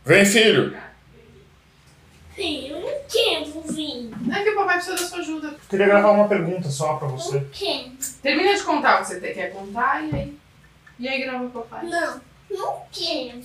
Vem, filho! Filho, eu não quero vir. É que o papai precisa da sua ajuda. Queria gravar uma pergunta só pra você. Não quero. Termina de contar o que você quer contar e aí. E aí grava o papai. Não, não quero.